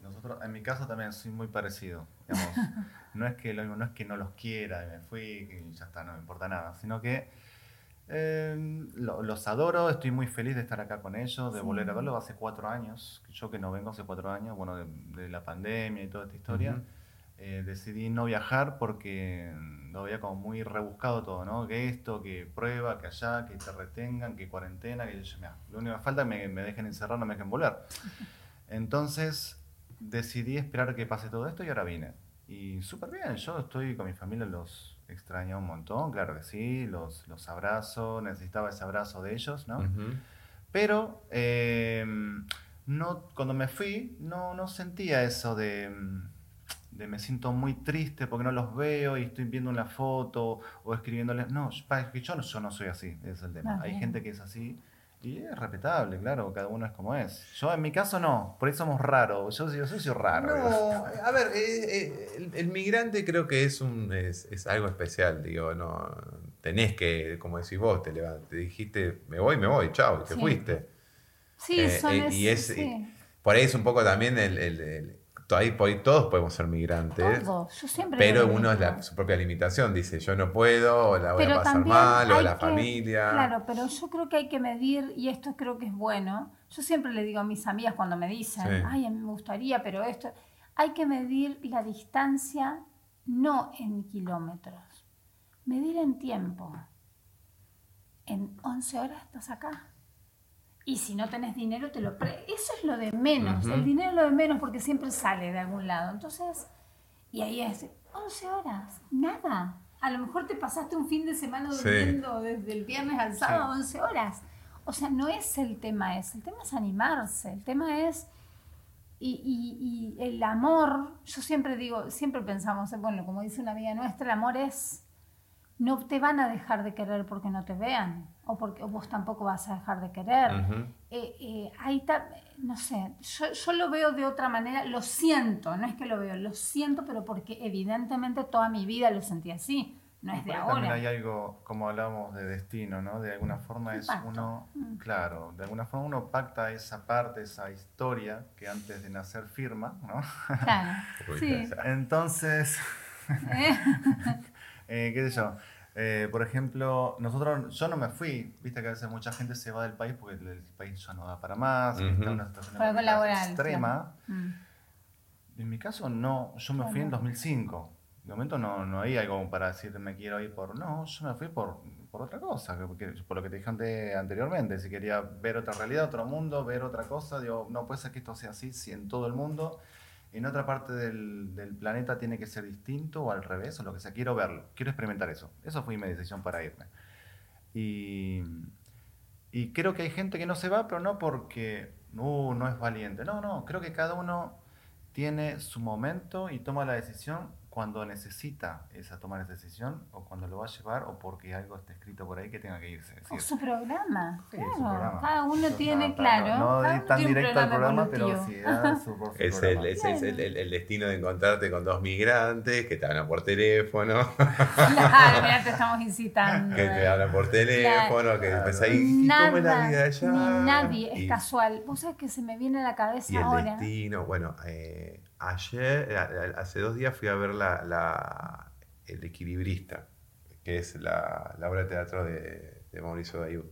nosotros, en mi caso también soy muy parecido. no es que lo no es que no los quiera, me fui y ya está, no me importa nada, sino que em, los adoro, estoy muy feliz de estar acá con ellos, de volver a verlos hace cuatro años, yo que no vengo hace cuatro años, bueno, de, la pandemia y toda esta historia. Eh, decidí no viajar porque lo veía como muy rebuscado todo, ¿no? Que esto, que prueba, que allá, que te retengan, que cuarentena, que yo, mira, lo único que falta es que me, dejen encerrar, no me dejen volver. Entonces decidí esperar que pase todo esto y ahora vine. Y súper bien, yo estoy con mi familia, los extraño un montón, claro que sí, los, los abrazo, necesitaba ese abrazo de ellos, ¿no? Pero em, no, cuando me fui no, no sentía eso de me siento muy triste porque no los veo y estoy viendo una foto o escribiéndoles. No, que yo no, yo no soy así, ese es el tema. Hay gente que es así y es respetable, claro, cada uno es como es. Yo en mi caso no, por eso somos raros. Yo, yo soy raro. No, a ver, eh, eh, el, migrante creo que es, un, es, algo especial, digo, no tenés que, como decís vos, te, te dijiste, me voy, me voy, chao, y te fuiste. Sí, eh, son y es, Por ahí es un poco también el todos podemos ser migrantes. Todos. Yo siempre pero uno es la, su propia limitación. Dice, yo no puedo, o la voy a pasar mal, o la familia. Claro, pero yo creo que hay que medir, y esto creo que es bueno. Yo siempre le digo a mis amigas cuando me dicen, ay, a mí me gustaría, pero esto. Hay que medir la distancia no en kilómetros, medir en tiempo. En 11 horas estás acá y si no tenés dinero te lo pre eso es lo de menos el dinero es lo de menos porque siempre sale de algún lado. Entonces y ahí es 11 horas nada. A lo mejor te pasaste un fin de semana durmiendo desde el viernes al sábado 11 horas. O sea no es el tema ese el tema es animarse el tema es y, y, y el amor yo siempre digo siempre pensamos bueno como dice una amiga nuestra el amor es no te van a dejar de querer porque no te vean o porque vos tampoco vas a dejar de querer. Eh, eh, ahí no sé, yo, lo veo de otra manera, lo siento, no es que lo veo, lo siento, pero porque evidentemente toda mi vida lo sentí así. No es de ahora. También hay algo, como hablamos de destino, ¿no? De alguna forma es uno, mm. claro, de alguna forma uno pacta esa parte, esa historia que antes de nacer firma, ¿no? Claro. sí. Entonces, eh, ¿qué sé yo? Eh, por ejemplo, nosotros, yo no me fui, viste que a veces mucha gente se va del país porque el, país ya no da para más, está en una situación extrema. Mm. En mi caso, no, yo me fui en 2005. De momento no, no hay algo para decir me quiero ir por. No, yo me fui por, por otra cosa, por lo que te dije anteriormente. Si quería ver otra realidad, otro mundo, ver otra cosa, digo, no puede ser que esto sea así si en todo el mundo en otra parte del, planeta tiene que ser distinto o al revés o lo que sea. Quiero verlo, quiero experimentar eso. Eso fue mi decisión para irme. Y, y creo que hay gente que no se va, pero no porque uh, no es valiente. No, no, creo que cada uno tiene su momento y toma la decisión cuando necesita esa toma de decisión o cuando lo va a llevar o porque algo está escrito por ahí que tenga que irse. o su programa, claro. Cada uno tiene, claro. No, es tan directo al programa, pero sí da su, es, el, es, el, el, destino de encontrarte con dos migrantes que te hablan por teléfono. Claro, mira, te estamos incitando. Que te hablan por teléfono, que después ahí, ¿cómo es la vida allá? Ni nadie, es casual. Vos sabés que se me viene a la cabeza y el ahora. destino, bueno, eh, Ayer, eh, hace dos días fui a ver la, El Equilibrista, que es la, obra de teatro de, Mauricio Dayud.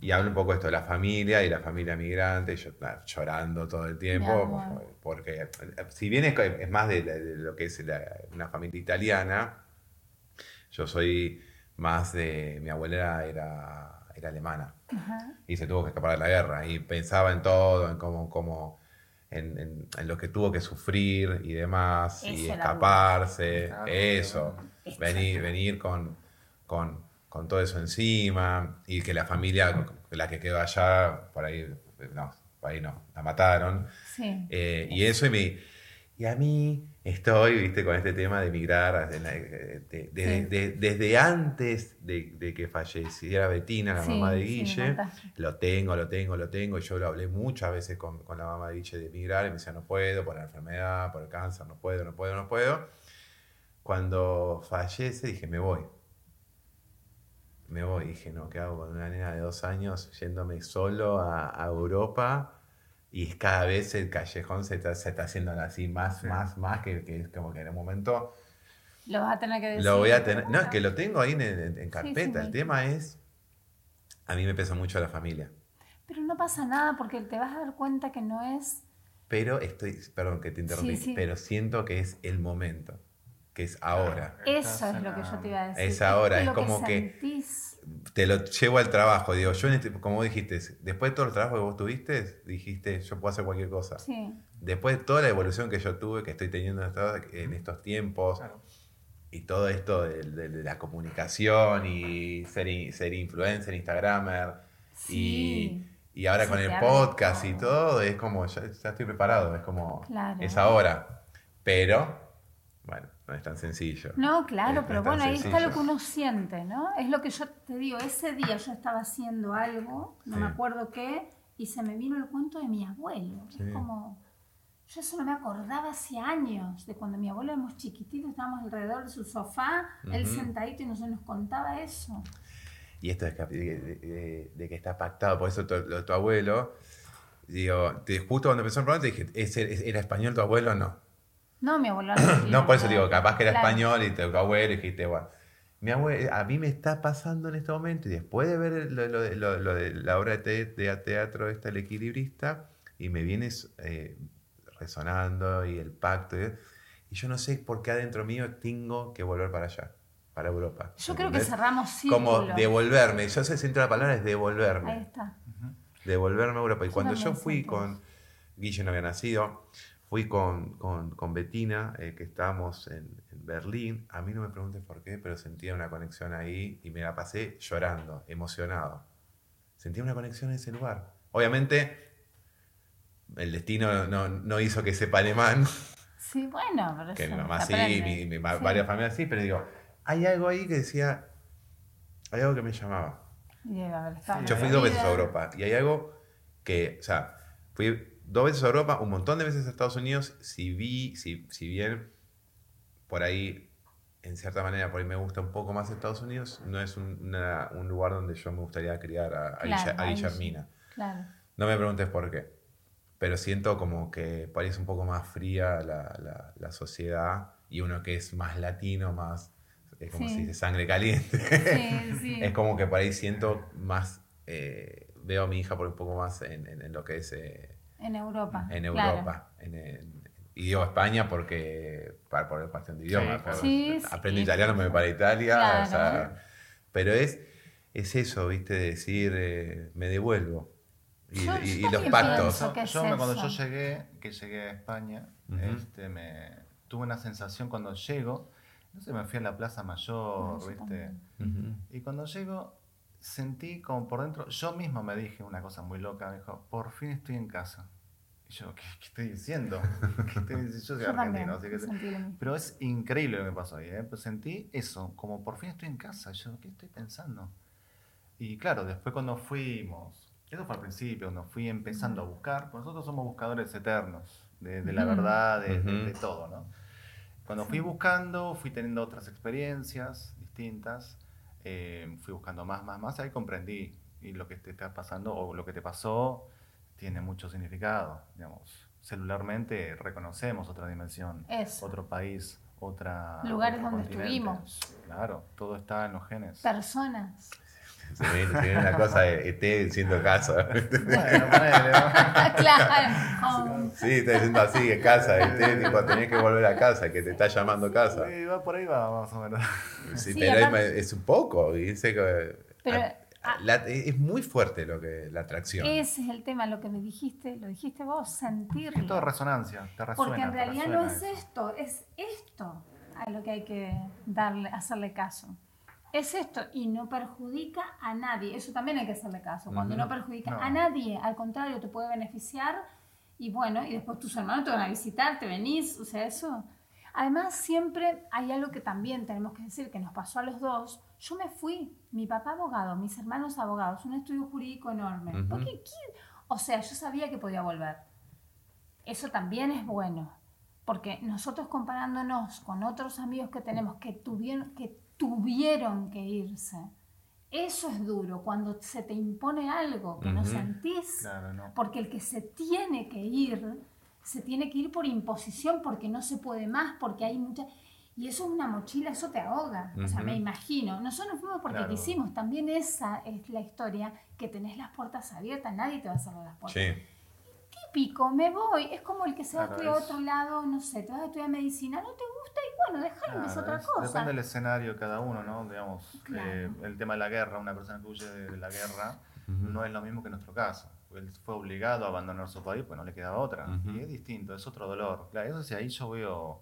Y habla un poco esto de la familia y la familia migrante, yo llorando todo el tiempo, porque si bien es, más de, lo que es una familia italiana, yo soy más de, mi abuela era, era alemana. Y se tuvo que escapar de la guerra y pensaba en todo, en cómo, cómo en, lo que tuvo que sufrir y demás, y escaparse, eso, venir, venir con, con, todo eso encima, y que la familia, la que quedó allá, por ahí, no, por ahí no, la mataron. Eh, y eso, y, me, y a mí estoy, viste, con este tema de emigrar desde antes de, que falleciera Betina, la mamá de Guille. lo tengo, lo tengo, lo tengo. Y yo lo hablé muchas veces con, la mamá de Guille de emigrar. Y me decía, no puedo, por la enfermedad, por el cáncer, no puedo, no puedo, no puedo. Cuando fallece, dije, me voy. Me voy. Dije, no, ¿qué hago con una nena de dos años yéndome solo a, a Europa? Y cada vez el callejón se está, se está haciendo así más, más, más, que, que, es como que en un momento... Lo vas a tener que decir. Lo voy a tener, no, es que lo tengo ahí en, carpeta. el tema es, a mí me pesa mucho la familia. Pero no pasa nada porque te vas a dar cuenta que no es... Pero estoy, perdón que te interrumpí, pero siento que es el momento, que es ahora. Eso es lo que yo te iba a decir. Es ahora, es, como que te lo llevo al trabajo. Digo, yo, este, como dijiste, después de todo el trabajo que vos tuviste, dijiste, yo puedo hacer cualquier cosa. Después de toda la evolución que yo tuve, que estoy teniendo en estos tiempos, y todo esto de, la comunicación y ser, ser influencer, Instagramer, y, ahora con el podcast y todo, es como, ya, estoy preparado, es como, es ahora. Pero, bueno no es tan sencillo. No, claro, pero bueno, ahí está lo que uno siente, ¿no? Es lo que yo te digo, ese día yo estaba haciendo algo, no me acuerdo qué, y se me vino el cuento de mi abuelo. Es como, yo eso no me acordaba hace años, de cuando mi abuelo éramos chiquititos, estábamos alrededor de su sofá, él sentadito y nosotros nos contaba eso. Y esto de, de, que está pactado, por eso tu, lo, tu abuelo, digo, justo cuando empezó el programa te dije, ¿era español tu abuelo o no? No, mi abuelo no, por eso digo, capaz que era español y tu abuelo y dijiste, bueno. Mi abuelo, a mí me está pasando en este momento, y después de ver lo, de la obra de, teatro esta, El Equilibrista, y me vienes eh, resonando y el pacto, y, yo no sé por qué adentro mío tengo que volver para allá, para Europa. Yo creo que cerramos círculo. Como devolverme, yo sé si la palabra es devolverme. Ahí está. Devolverme a Europa. Y cuando yo fui con, Guille no había nacido, Fui con, con, con Betina, eh, que estábamos en, en, Berlín. A mí no me preguntes por qué, pero sentía una conexión ahí y me la pasé llorando, emocionado. Sentía una conexión en ese lugar. Obviamente, el destino no, no hizo que sepa alemán. Sí, bueno, pero Que mi mamá sí, mi, varias familias sí, pero digo, hay algo ahí que decía, hay algo que me llamaba. Yo fui dos veces a Europa y hay algo que, o sea, fui dos veces a Europa, un montón de veces a Estados Unidos, si vi, si, si bien por ahí, en cierta manera, por ahí me gusta un poco más Estados Unidos, no es un, lugar donde yo me gustaría criar a, a, Guillermina. No me preguntes por qué, pero siento como que por ahí es un poco más fría la, la sociedad y uno que es más latino, más es como si de sangre caliente. es como que por ahí siento más, eh, veo a mi hija por un poco más en, en, lo que es... Eh, en Europa. En Europa. y digo España porque, para, por cuestión de idioma, aprendo italiano, me voy para Italia, o sea, pero es, es eso, viste, decir, eh, me devuelvo. Y, los pactos. Yo, cuando yo llegué, que llegué a España, este, me, tuve una sensación cuando llego, no sé, me fui a la Plaza Mayor, ¿viste? Y cuando llego, sentí como por dentro, yo mismo me dije una cosa muy loca, me dijo, por fin estoy en casa. Y yo, ¿qué, estoy diciendo? ¿Qué estoy diciendo? Yo soy argentino, así que... Pero es increíble lo que me pasó ahí, ¿eh? Pues sentí eso, como por fin estoy en casa. Yo, ¿qué estoy pensando? Y claro, después cuando fuimos, eso fue al principio, cuando fui empezando a buscar, pues nosotros somos buscadores eternos de, la verdad, de, de todo, ¿no? Cuando fui buscando, fui teniendo otras experiencias distintas, eh, fui buscando más, más, más, ahí comprendí y lo que te está pasando o lo que te pasó tiene mucho significado, digamos. Celularmente reconocemos otra dimensión, otro país, otra... Lugares donde estuvimos. Claro, todo está en los genes. Personas. Se tiene una cosa de ET diciendo caso. Bueno, claro. Sí, está diciendo así, es casa, ET, tipo, tenés que volver a casa, que te está llamando casa. Sí, va por ahí va, más o menos. Sí, pero es un poco, dice que... Pero, es muy fuerte lo que la atracción. Ese es el tema, lo que me dijiste, lo dijiste vos, sentirlo. Es todo resonancia, te resuena. Porque en realidad no es esto, es esto a lo que hay que darle, hacerle caso es esto y no perjudica a nadie. Eso también hay que hacerle caso. Cuando no perjudica a nadie, al contrario, te puede beneficiar y bueno, y después tus hermanos te van a visitar, te venís, o sea, eso. Además, siempre hay algo que también tenemos que decir, que nos pasó a los dos. Yo me fui, mi papá abogado, mis hermanos abogados, un estudio jurídico enorme. O sea, yo sabía que podía volver. Eso también es bueno, porque nosotros comparándonos con otros amigos que tenemos que tuvieron, que tuvieron que irse. Eso es duro, cuando se te impone algo que no sentís, porque el que se tiene que ir, se tiene que ir por imposición, porque no se puede más, porque hay mucha... Y eso es una mochila, eso te ahoga. O sea, me imagino. Nosotros nos fuimos porque quisimos. También esa es la historia, que tenés las puertas abiertas, nadie te va a cerrar las puertas. Sí típico, me voy. Es como el que se va a estudiar a otro lado, no sé, te vas a estudiar medicina, no te gusta y bueno, déjalo, es otra cosa. Depende del escenario cada uno, ¿no? Digamos, eh, el tema de la guerra, una persona que huye de la guerra, no es lo mismo que en nuestro caso. Él fue obligado a abandonar su país, pues no le quedaba otra. Y es distinto, es otro dolor. Claro, eso sí, ahí yo veo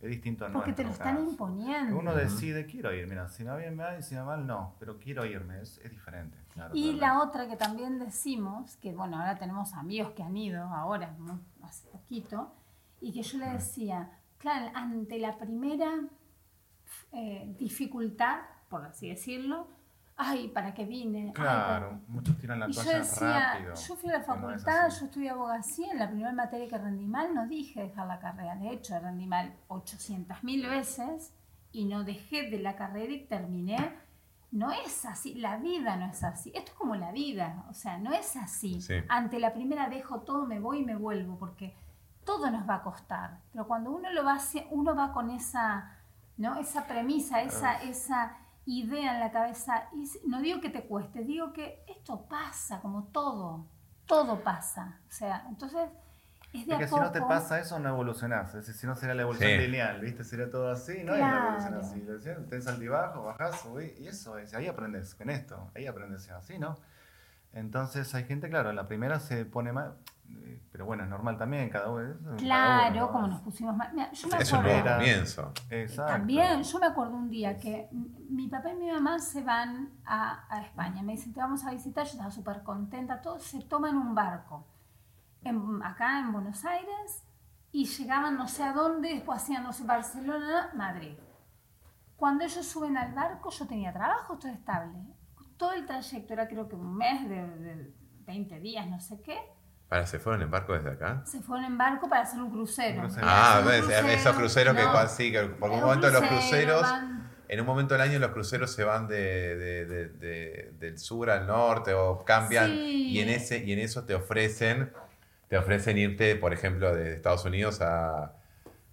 es distinto a Porque te lo están imponiendo. Uno decide, quiero ir, mira, si me va bien me va y si me va mal no, pero quiero irme, es, es diferente. Y la otra que también decimos, que bueno, ahora tenemos amigos que han ido, ahora, hace poquito, y que yo le decía, claro, ante la primera eh, dificultad, por así decirlo, ay, ¿para qué vine? Claro, muchos tiran la toalla yo decía, rápido. Yo fui a la facultad, yo estudié abogacía, en la primera materia que rendí mal no dije dejar la carrera, de hecho rendí mal 800 mil veces y no dejé de la carrera y terminé. No es así, la vida no es así. Esto es como la vida, o sea, no es así. Ante la primera dejo todo, me voy y me vuelvo, porque todo nos va a costar. Pero cuando uno lo va, uno va con esa, ¿no? esa premisa, esa, esa idea en la cabeza. Y no digo que te cueste, digo que esto pasa, como todo. Todo pasa. O sea, entonces es de Porque si no te pasa eso, no evolucionás. Es decir, si no sería la evolución lineal, ¿viste? Sería todo así, no hay una evolución así. Tenés altibajo, bajás, subís, y eso es. Ahí aprendes con esto, ahí aprendes así, ¿no? Entonces hay gente, claro, la primera se pone mal, eh, pero bueno, es normal también, cada uno. Claro, como nos pusimos mal. yo me es un nuevo comienzo. También, yo me acuerdo un día que mi papá y mi mamá se van a, a España. Me dicen, te vamos a visitar, yo estaba súper contenta, todos se toman un barco en, acá en Buenos Aires y llegaban no sé a dónde, después hacían, no sé, Barcelona, Madrid. Cuando ellos suben al barco, yo tenía trabajo, todo estable. Todo el trayecto era creo que un mes de, 20 días, no sé qué. ¿Para se fueron en barco desde acá? Se fueron en barco para hacer un crucero. Ah, ves, esos cruceros que sí, que por un momento los cruceros, en un momento del año los cruceros se van de, del sur al norte o cambian y en ese y en eso te ofrecen te ofrecen irte, por ejemplo, de Estados Unidos a,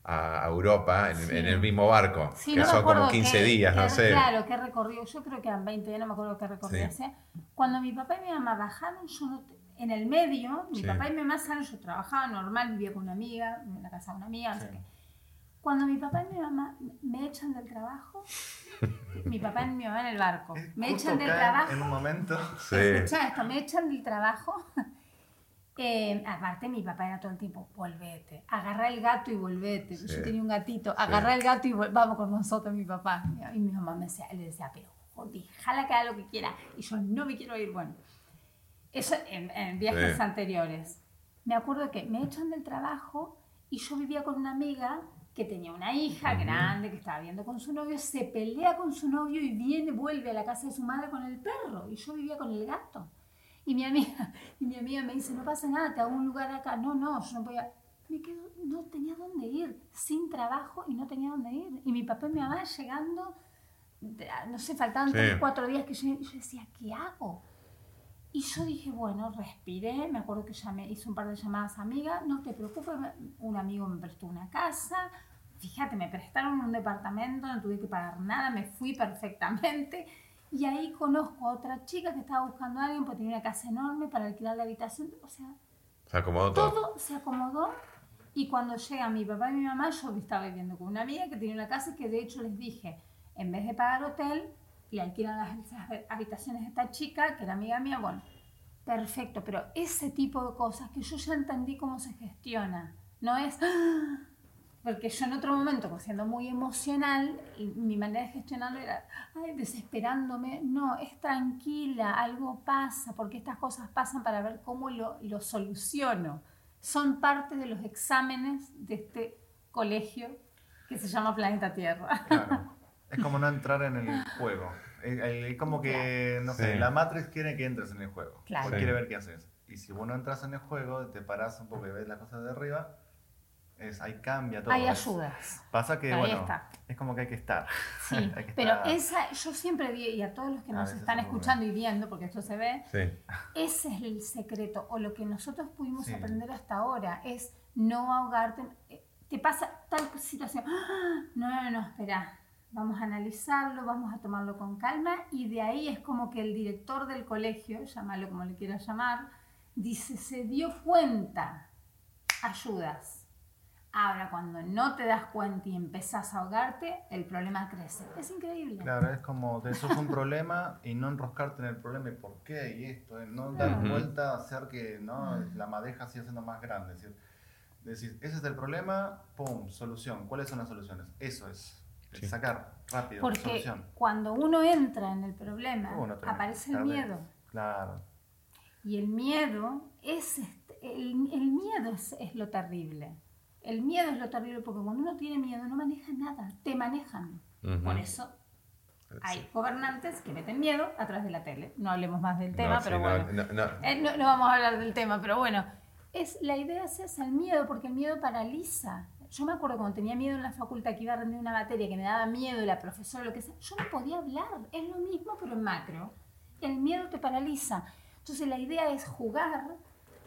a Europa en, el mismo barco, que son como 15 días, no sé. Claro, qué recorrido, yo creo que eran 20 días, no me acuerdo qué recorrido hacía. Cuando mi papá y mi mamá bajaron, yo no, en el medio, mi papá y mi mamá salieron, yo trabajaba normal, vivía con una amiga, en la casa de una amiga, no sé qué. Cuando mi papá y mi mamá me echan del trabajo, mi papá y mi mamá en el barco, me echan del trabajo. En un momento. Sí. Escucha esto, me echan del trabajo eh, aparte, mi papá era todo el tiempo, volvete, agarra el gato y volvete. Yo tenía un gatito, agarra el gato y vamos con nosotros, mi papá. Y mi mamá me decía, le decía, pero joder, jala que haga lo que quiera. Y yo no me quiero ir. Bueno, eso en, viajes anteriores. Me acuerdo que me echan del trabajo y yo vivía con una amiga que tenía una hija grande que estaba viendo con su novio, se pelea con su novio y viene, vuelve a la casa de su madre con el perro. Y yo vivía con el gato. Y mi amiga, y mi amiga me dice, no pasa nada, te hago un lugar acá. No, no, yo no podía. Me quedo, no tenía dónde ir, sin trabajo y no tenía dónde ir. Y mi papá y mi mamá llegando, no sé, faltaban tres, cuatro días que yo, yo decía, ¿qué hago? Y yo dije, bueno, respiré, me acuerdo que ya me hice un par de llamadas a amigas, no te preocupes, un amigo me prestó una casa, fíjate, me prestaron un departamento, no tuve que pagar nada, me fui perfectamente y ahí conozco a otra chica que estaba buscando a alguien porque tenía una casa enorme para alquilar la habitación. O sea, se acomodó todo. Todo se acomodó. Y cuando llega mi papá y mi mamá, yo estaba viviendo con una amiga que tenía una casa y que de hecho les dije, en vez de pagar hotel, y alquilan las habitaciones de esta chica, que era amiga mía, bueno, perfecto, pero ese tipo de cosas que yo ya entendí cómo se gestiona, no es, porque yo en otro momento, pues, siendo muy emocional, mi manera de gestionarlo era, ay, desesperándome. No, es tranquila, algo pasa, porque estas cosas pasan para ver cómo lo, lo soluciono. Son parte de los exámenes de este colegio que se llama Planeta Tierra. Claro. Es como no entrar en el juego. Es como que, no sé, la Matrix quiere que entres en el juego. Claro. Porque quiere ver qué haces. Y si vos no entras en el juego, te paras un poco y ves las cosas de arriba, es, ahí cambia todo. Hay ayudas. Pasa que, bueno, es como que hay que estar. Sí, pero esa, yo siempre vi, y a todos los que nos están escuchando y viendo, porque esto se ve, ese es el secreto, o lo que nosotros pudimos aprender hasta ahora, es no ahogarte. Eh, te pasa tal situación, ¡Ah! no, no, no, espera, vamos a analizarlo, vamos a tomarlo con calma, y de ahí es como que el director del colegio, llámalo como le quieras llamar, dice, se dio cuenta, ayudas Ahora, cuando no te das cuenta y empezás a ahogarte, el problema crece. Es increíble. Claro, es como te sos un problema y no enroscarte en el problema y por qué y esto, no dar vuelta a hacer que ¿no? la madeja siga siendo más grande. Es decir, ese es el problema, pum, solución. ¿Cuáles son las soluciones? Eso es. Sacar rápido. Porque cuando uno entra en el problema, aparece el miedo. Claro. Y el miedo es, este, el, miedo es lo terrible. El miedo es lo terrible porque cuando uno tiene miedo no maneja nada, te manejan. Por eso hay gobernantes que meten miedo a través de la tele. No hablemos más del tema, pero bueno. Eh, no, vamos a hablar del tema, pero bueno. Es, la idea es esa, el miedo, porque el miedo paraliza. Yo me acuerdo cuando tenía miedo en la facultad que iba a rendir una materia que me daba miedo y la profesora lo que sea, yo no podía hablar. Es lo mismo, pero en macro. El miedo te paraliza. Entonces la idea es jugar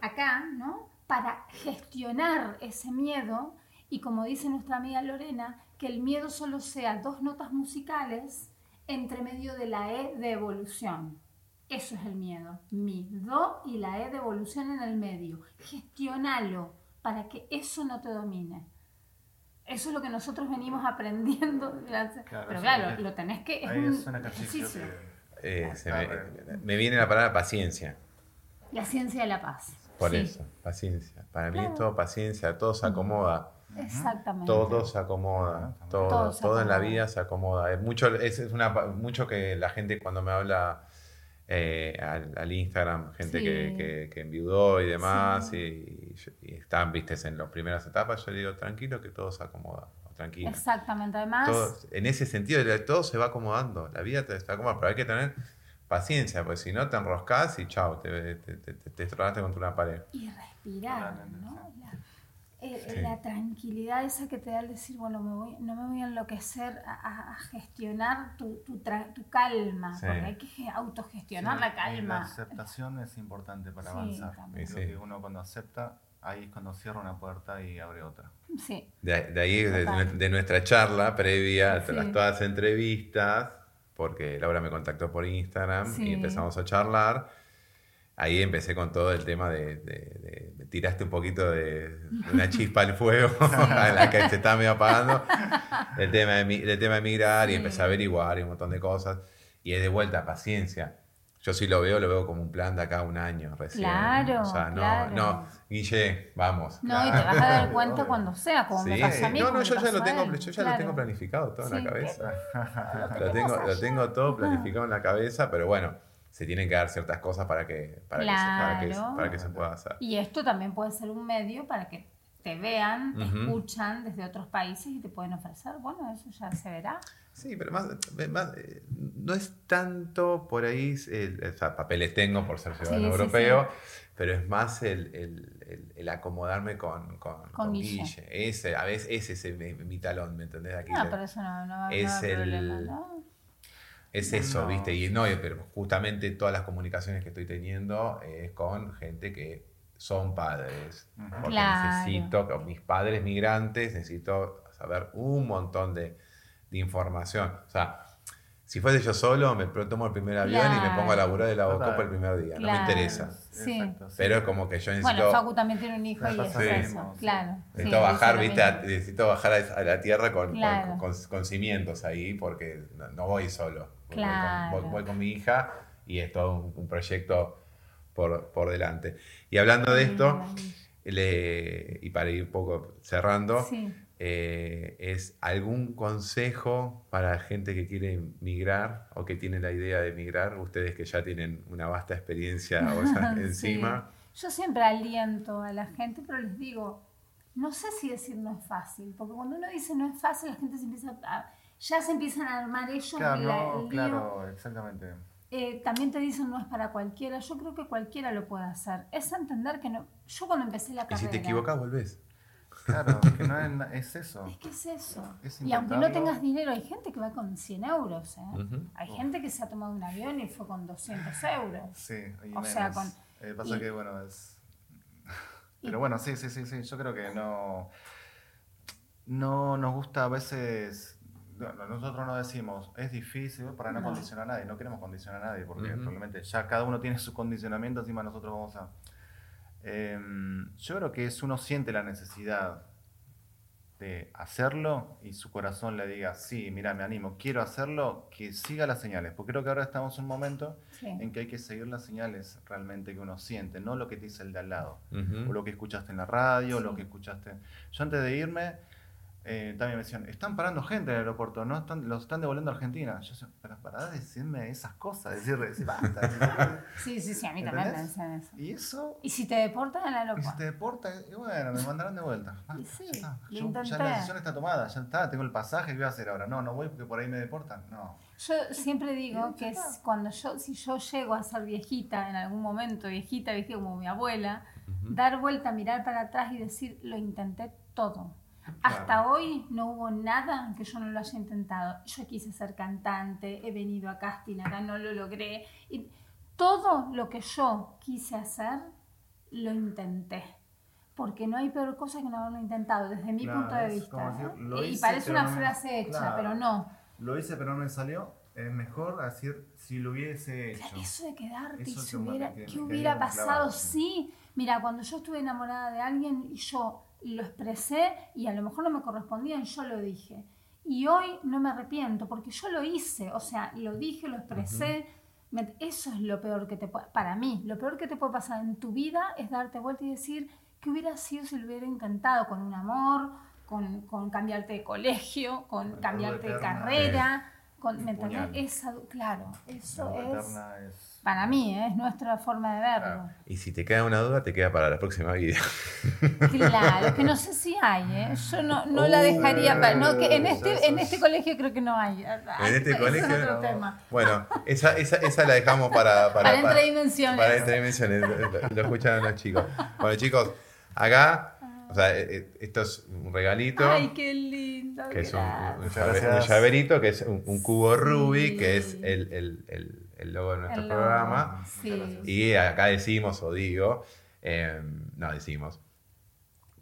acá, ¿no? Para gestionar ese miedo y como dice nuestra amiga Lorena, que el miedo solo sea dos notas musicales entre medio de la E de evolución. Eso es el miedo. Mi, do y la E de evolución en el medio. Gestionalo para que eso no te domine. Eso es lo que nosotros venimos aprendiendo. Pero claro, lo tenés que... Es un ejercicio. Eh, me, me, viene la palabra paciencia. La ciencia de la paz. Por eso, paciencia. Para mí es todo paciencia, todo se acomoda. Exactamente. Todo se acomoda, todo, todo, en la vida se acomoda. Es mucho, es, una, mucho que la gente cuando me habla eh, al, Instagram, gente que, que, enviudó y demás, y, están, viste, en las primeras etapas, yo le digo, tranquilo que todo se acomoda. tranquilos. Exactamente, además. en ese sentido, todo se va acomodando, la vida te está acomodando, pero hay que tener paciencia, porque si no te enroscas y chao, te, te, te, contra una pared. Y respirar, ¿no? Eh, la tranquilidad esa que te da el decir, bueno, me voy, no me voy a enloquecer a, gestionar tu, tu, tu calma, porque hay que autogestionar la calma. La aceptación es importante para avanzar. Creo que uno cuando acepta, ahí es cuando cierra una puerta y abre otra. Sí. De, ahí, de, nuestra charla previa, tras todas las entrevistas, porque Laura me contactó por Instagram y empezamos a charlar. Ahí empecé con todo el tema de, tiraste un poquito de, una chispa al fuego en la que se estaba medio apagando. El tema de, tema de migrar y empecé a averiguar y un montón de cosas. Y es de vuelta paciencia yo sí lo veo, lo veo como un plan de acá un año recién. Claro. O sea, no, no, Guille, vamos. No, y te vas a dar cuenta cuando sea, como me pasa a mí. No, no, yo ya, lo tengo, yo ya lo tengo planificado todo en la cabeza. Lo tengo, lo tengo todo planificado en la cabeza, pero bueno, se tienen que dar ciertas cosas para que, para, que, se, para, que, se pueda hacer. Y esto también puede ser un medio para que te vean, te escuchan desde otros países y te pueden ofrecer. Bueno, eso ya se verá. Sí, pero más, eh, no es tanto por ahí, o sea, papeles tengo por ser ciudadano europeo, pero es más el, el, el, acomodarme con, con, con, Guille. Ese, a veces ese es mi, talón, ¿me entendés? Aquí no, pero eso no, no, es el, problema, ¿no? Es eso, ¿viste? Y no, pero justamente todas las comunicaciones que estoy teniendo es con gente que son padres. Porque necesito, con mis padres migrantes, necesito saber un montón de, información. O sea, si fuese yo solo, me tomo el primer avión y me pongo a laburar de la boca el primer día. No me interesa. Sí. Pero es como que yo necesito. Bueno, Facu también tiene un hijo y es eso. Claro. Necesito bajar, ¿viste? necesito bajar a la tierra con, con, cimientos ahí porque no voy solo. Voy, con, mi hija y es todo un, proyecto por, por, delante. Y hablando de esto, y para ir un poco cerrando, eh, ¿es algún consejo para la gente que quiere migrar o que tiene la idea de migrar? Ustedes que ya tienen una vasta experiencia encima. Yo siempre aliento a la gente, pero les digo, no sé si decir no es fácil, porque cuando uno dice no es fácil, la gente se empieza a ya se empiezan a armar ellos. Claro, claro, exactamente. Eh, también te dicen no es para cualquiera. Yo creo que cualquiera lo puede hacer. Es entender que no. Yo cuando empecé la carrera. Y si te equivocas, volvés. Claro, que no es, eso. Es que es eso. y aunque no tengas dinero, hay gente que va con 100 euros. ¿eh? Hay gente que se ha tomado un avión y fue con 200 euros. Sí, y o sea, con. Eh, pasa que, bueno, es. Pero bueno, sí, sí, sí, sí. Yo creo que no. No nos gusta a veces nosotros no decimos, es difícil para no, condicionar a nadie, no queremos condicionar a nadie, porque realmente ya cada uno tiene su condicionamiento, encima nosotros vamos a... Em, yo creo que es uno siente la necesidad de hacerlo y su corazón le diga, sí, mira, me animo, quiero hacerlo, que siga las señales, porque creo que ahora estamos en un momento en que hay que seguir las señales realmente que uno siente, no lo que te dice el de al lado, o lo que escuchaste en la radio, o lo que escuchaste. Yo antes de irme eh, también me decían, están parando gente en el aeropuerto, no están, los están devolviendo a Argentina. Yo decía, pero de decirme esas cosas, decirle, basta. sí, sí, sí, a mí también me dicen eso. ¿Y eso? ¿Y si te deportan en el aeropuerto? ¿Y si te deportan? Y bueno, me mandarán de vuelta. Ah, sí, ya, ya, la decisión está tomada, ya está, tengo el pasaje, ¿qué voy a hacer ahora? No, no voy porque por ahí me deportan, no. Yo siempre digo que es cuando yo, si yo llego a ser viejita en algún momento, viejita, viejita como mi abuela, dar vuelta, mirar para atrás y decir, lo intenté todo hasta hoy no hubo nada que yo no lo haya intentado. Yo quise ser cantante, he venido a casting, acá no lo logré. Y todo lo que yo quise hacer, lo intenté. Porque no hay peor cosa que no haberlo intentado, desde mi punto de vista. ¿eh? y parece una frase hecha, pero no. Lo hice, pero no me salió. Es mejor decir si lo hubiese hecho. eso de quedarte y si hubiera, ¿qué hubiera pasado? Sí. Mira, cuando yo estuve enamorada de alguien y yo lo expresé y a lo mejor no me correspondía y yo lo dije. Y hoy no me arrepiento porque yo lo hice, o sea, lo dije, lo expresé. Eso es lo peor que te puede, para mí, lo peor que te puede pasar en tu vida es darte vuelta y decir, ¿qué hubiera sido si lo hubiera intentado con un amor, con, con cambiarte de colegio, con cambiarte de carrera? Con, ¿me Esa, claro, eso es Para mí, ¿eh? es nuestra forma de verlo. Y si te queda una duda, te queda para la próxima vida. Claro, que no sé si hay, ¿eh? Yo no, no la dejaría para. No, que en este, en este colegio creo que no hay. En este colegio. Es otro tema. Bueno, esa, esa, esa, la dejamos para. Para, para entredimensiones. Para entredimensiones. Lo, lo escuchan los chicos. Bueno, chicos, acá o sea, eh, eh, esto es un regalito. Ay, qué lindo. Que es un, llaverito, que es un, cubo Ruby, que es el, el, el, logo de nuestro programa. Sí. Y acá decimos, o digo, em, no decimos,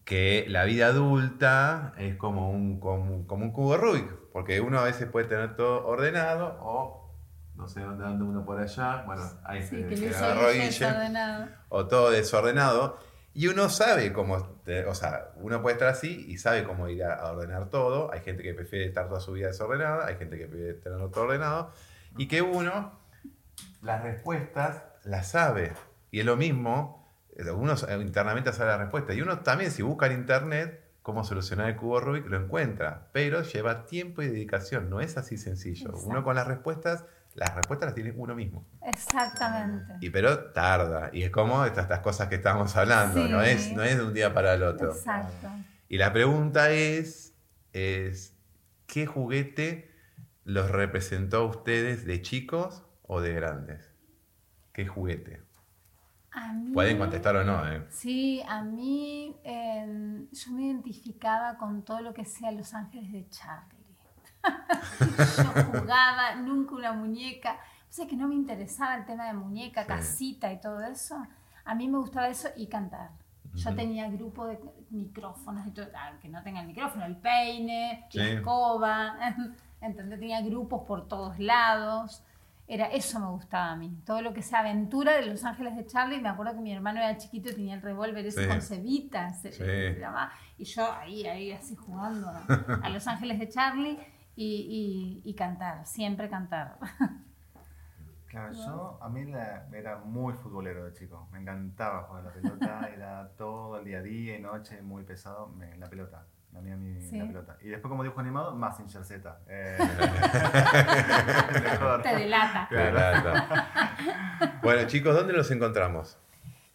que la vida adulta es como un, como, como, un cubo Rubik, porque uno a veces puede tener todo ordenado o no sé dónde anda uno por allá, bueno, ahí sí, se, que se o todo desordenado. Y uno sabe cómo, o sea, uno puede estar así y sabe cómo ir a, ordenar todo. Hay gente que prefiere estar toda su vida desordenada, hay gente que prefiere tenerlo todo ordenado. Y que uno, las respuestas las sabe. Y es lo mismo, uno internamente sabe la respuesta. Y uno también, si busca en internet cómo solucionar el cubo Rubik, lo encuentra. Pero lleva tiempo y dedicación, no es así sencillo. Uno con las respuestas las respuestas las tiene uno mismo. Exactamente. Y pero tarda. Y es como estas, estas cosas que estamos hablando, no, es, no es de un día para el otro. Exacto. Y la pregunta es, es ¿qué juguete los representó a ustedes de chicos o de grandes? ¿Qué juguete? Pueden contestar o no. ¿eh? Sí, a mí yo me identificaba con todo lo que sea Los Ángeles de Charlie. yo jugaba, nunca una muñeca. O sea, que no me interesaba el tema de muñeca, casita y todo eso. A mí me gustaba eso y cantar. Yo tenía grupo de micrófonos y todo, que no tenga el micrófono, el peine, la escoba. Entonces tenía grupos por todos lados. Era, eso me gustaba a mí. Todo lo que sea aventura de Los Ángeles de Charlie. Me acuerdo que mi hermano era chiquito y tenía el revólver ese con cebitas. y yo ahí, ahí así jugando a Los Ángeles de Charlie y, cantar, siempre cantar. Claro, yo a mí era muy futbolero de chico, me encantaba jugar la pelota, era todo el día a día y noche muy pesado, la pelota, la mía mi, la pelota. Y después como dibujo animado, más sin Z. Eh, Te delata. Te delata. Bueno chicos, ¿dónde los encontramos?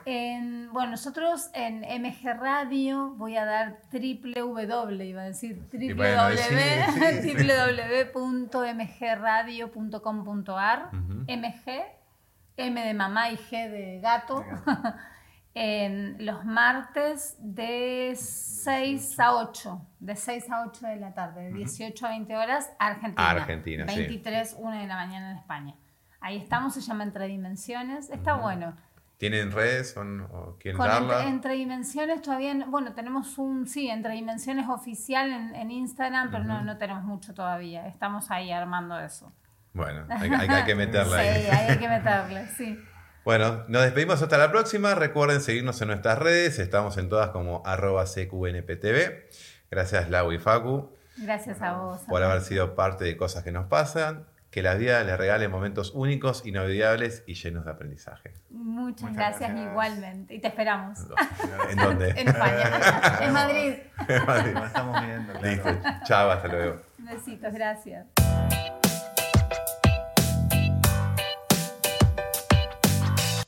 bueno, nosotros en MG Radio voy a dar www, iba a decir www.mgradio.com.ar, MG, M de mamá y G de gato, en los martes de 6 a 8, de 6 a 8 de la tarde, de 18 a 20 horas, Argentina. Argentina, 23, 1 de la mañana en España. Ahí estamos, se llama Entre Dimensiones, está bueno. ¿Tienen redes o, quieren darla? Entre, Dimensiones todavía, bueno, tenemos un, sí, Entre Dimensiones oficial en, Instagram, pero no, no tenemos mucho todavía. Estamos ahí armando eso. Bueno, hay, que meterla ahí. Sí, hay que meterle, sí. Bueno, nos despedimos hasta la próxima. Recuerden seguirnos en nuestras redes. Estamos en todas como arroba CQNPTV. Gracias Lau y Facu. Gracias a vos. Por haber sido parte de cosas que nos pasan que la vida les regale momentos únicos, inolvidables y llenos de aprendizaje. Muchas, gracias, igualmente. Y te esperamos. ¿En dónde? en España. en Madrid. en Madrid. Nos estamos viendo. Listo. Chao, hasta luego. Besitos, gracias.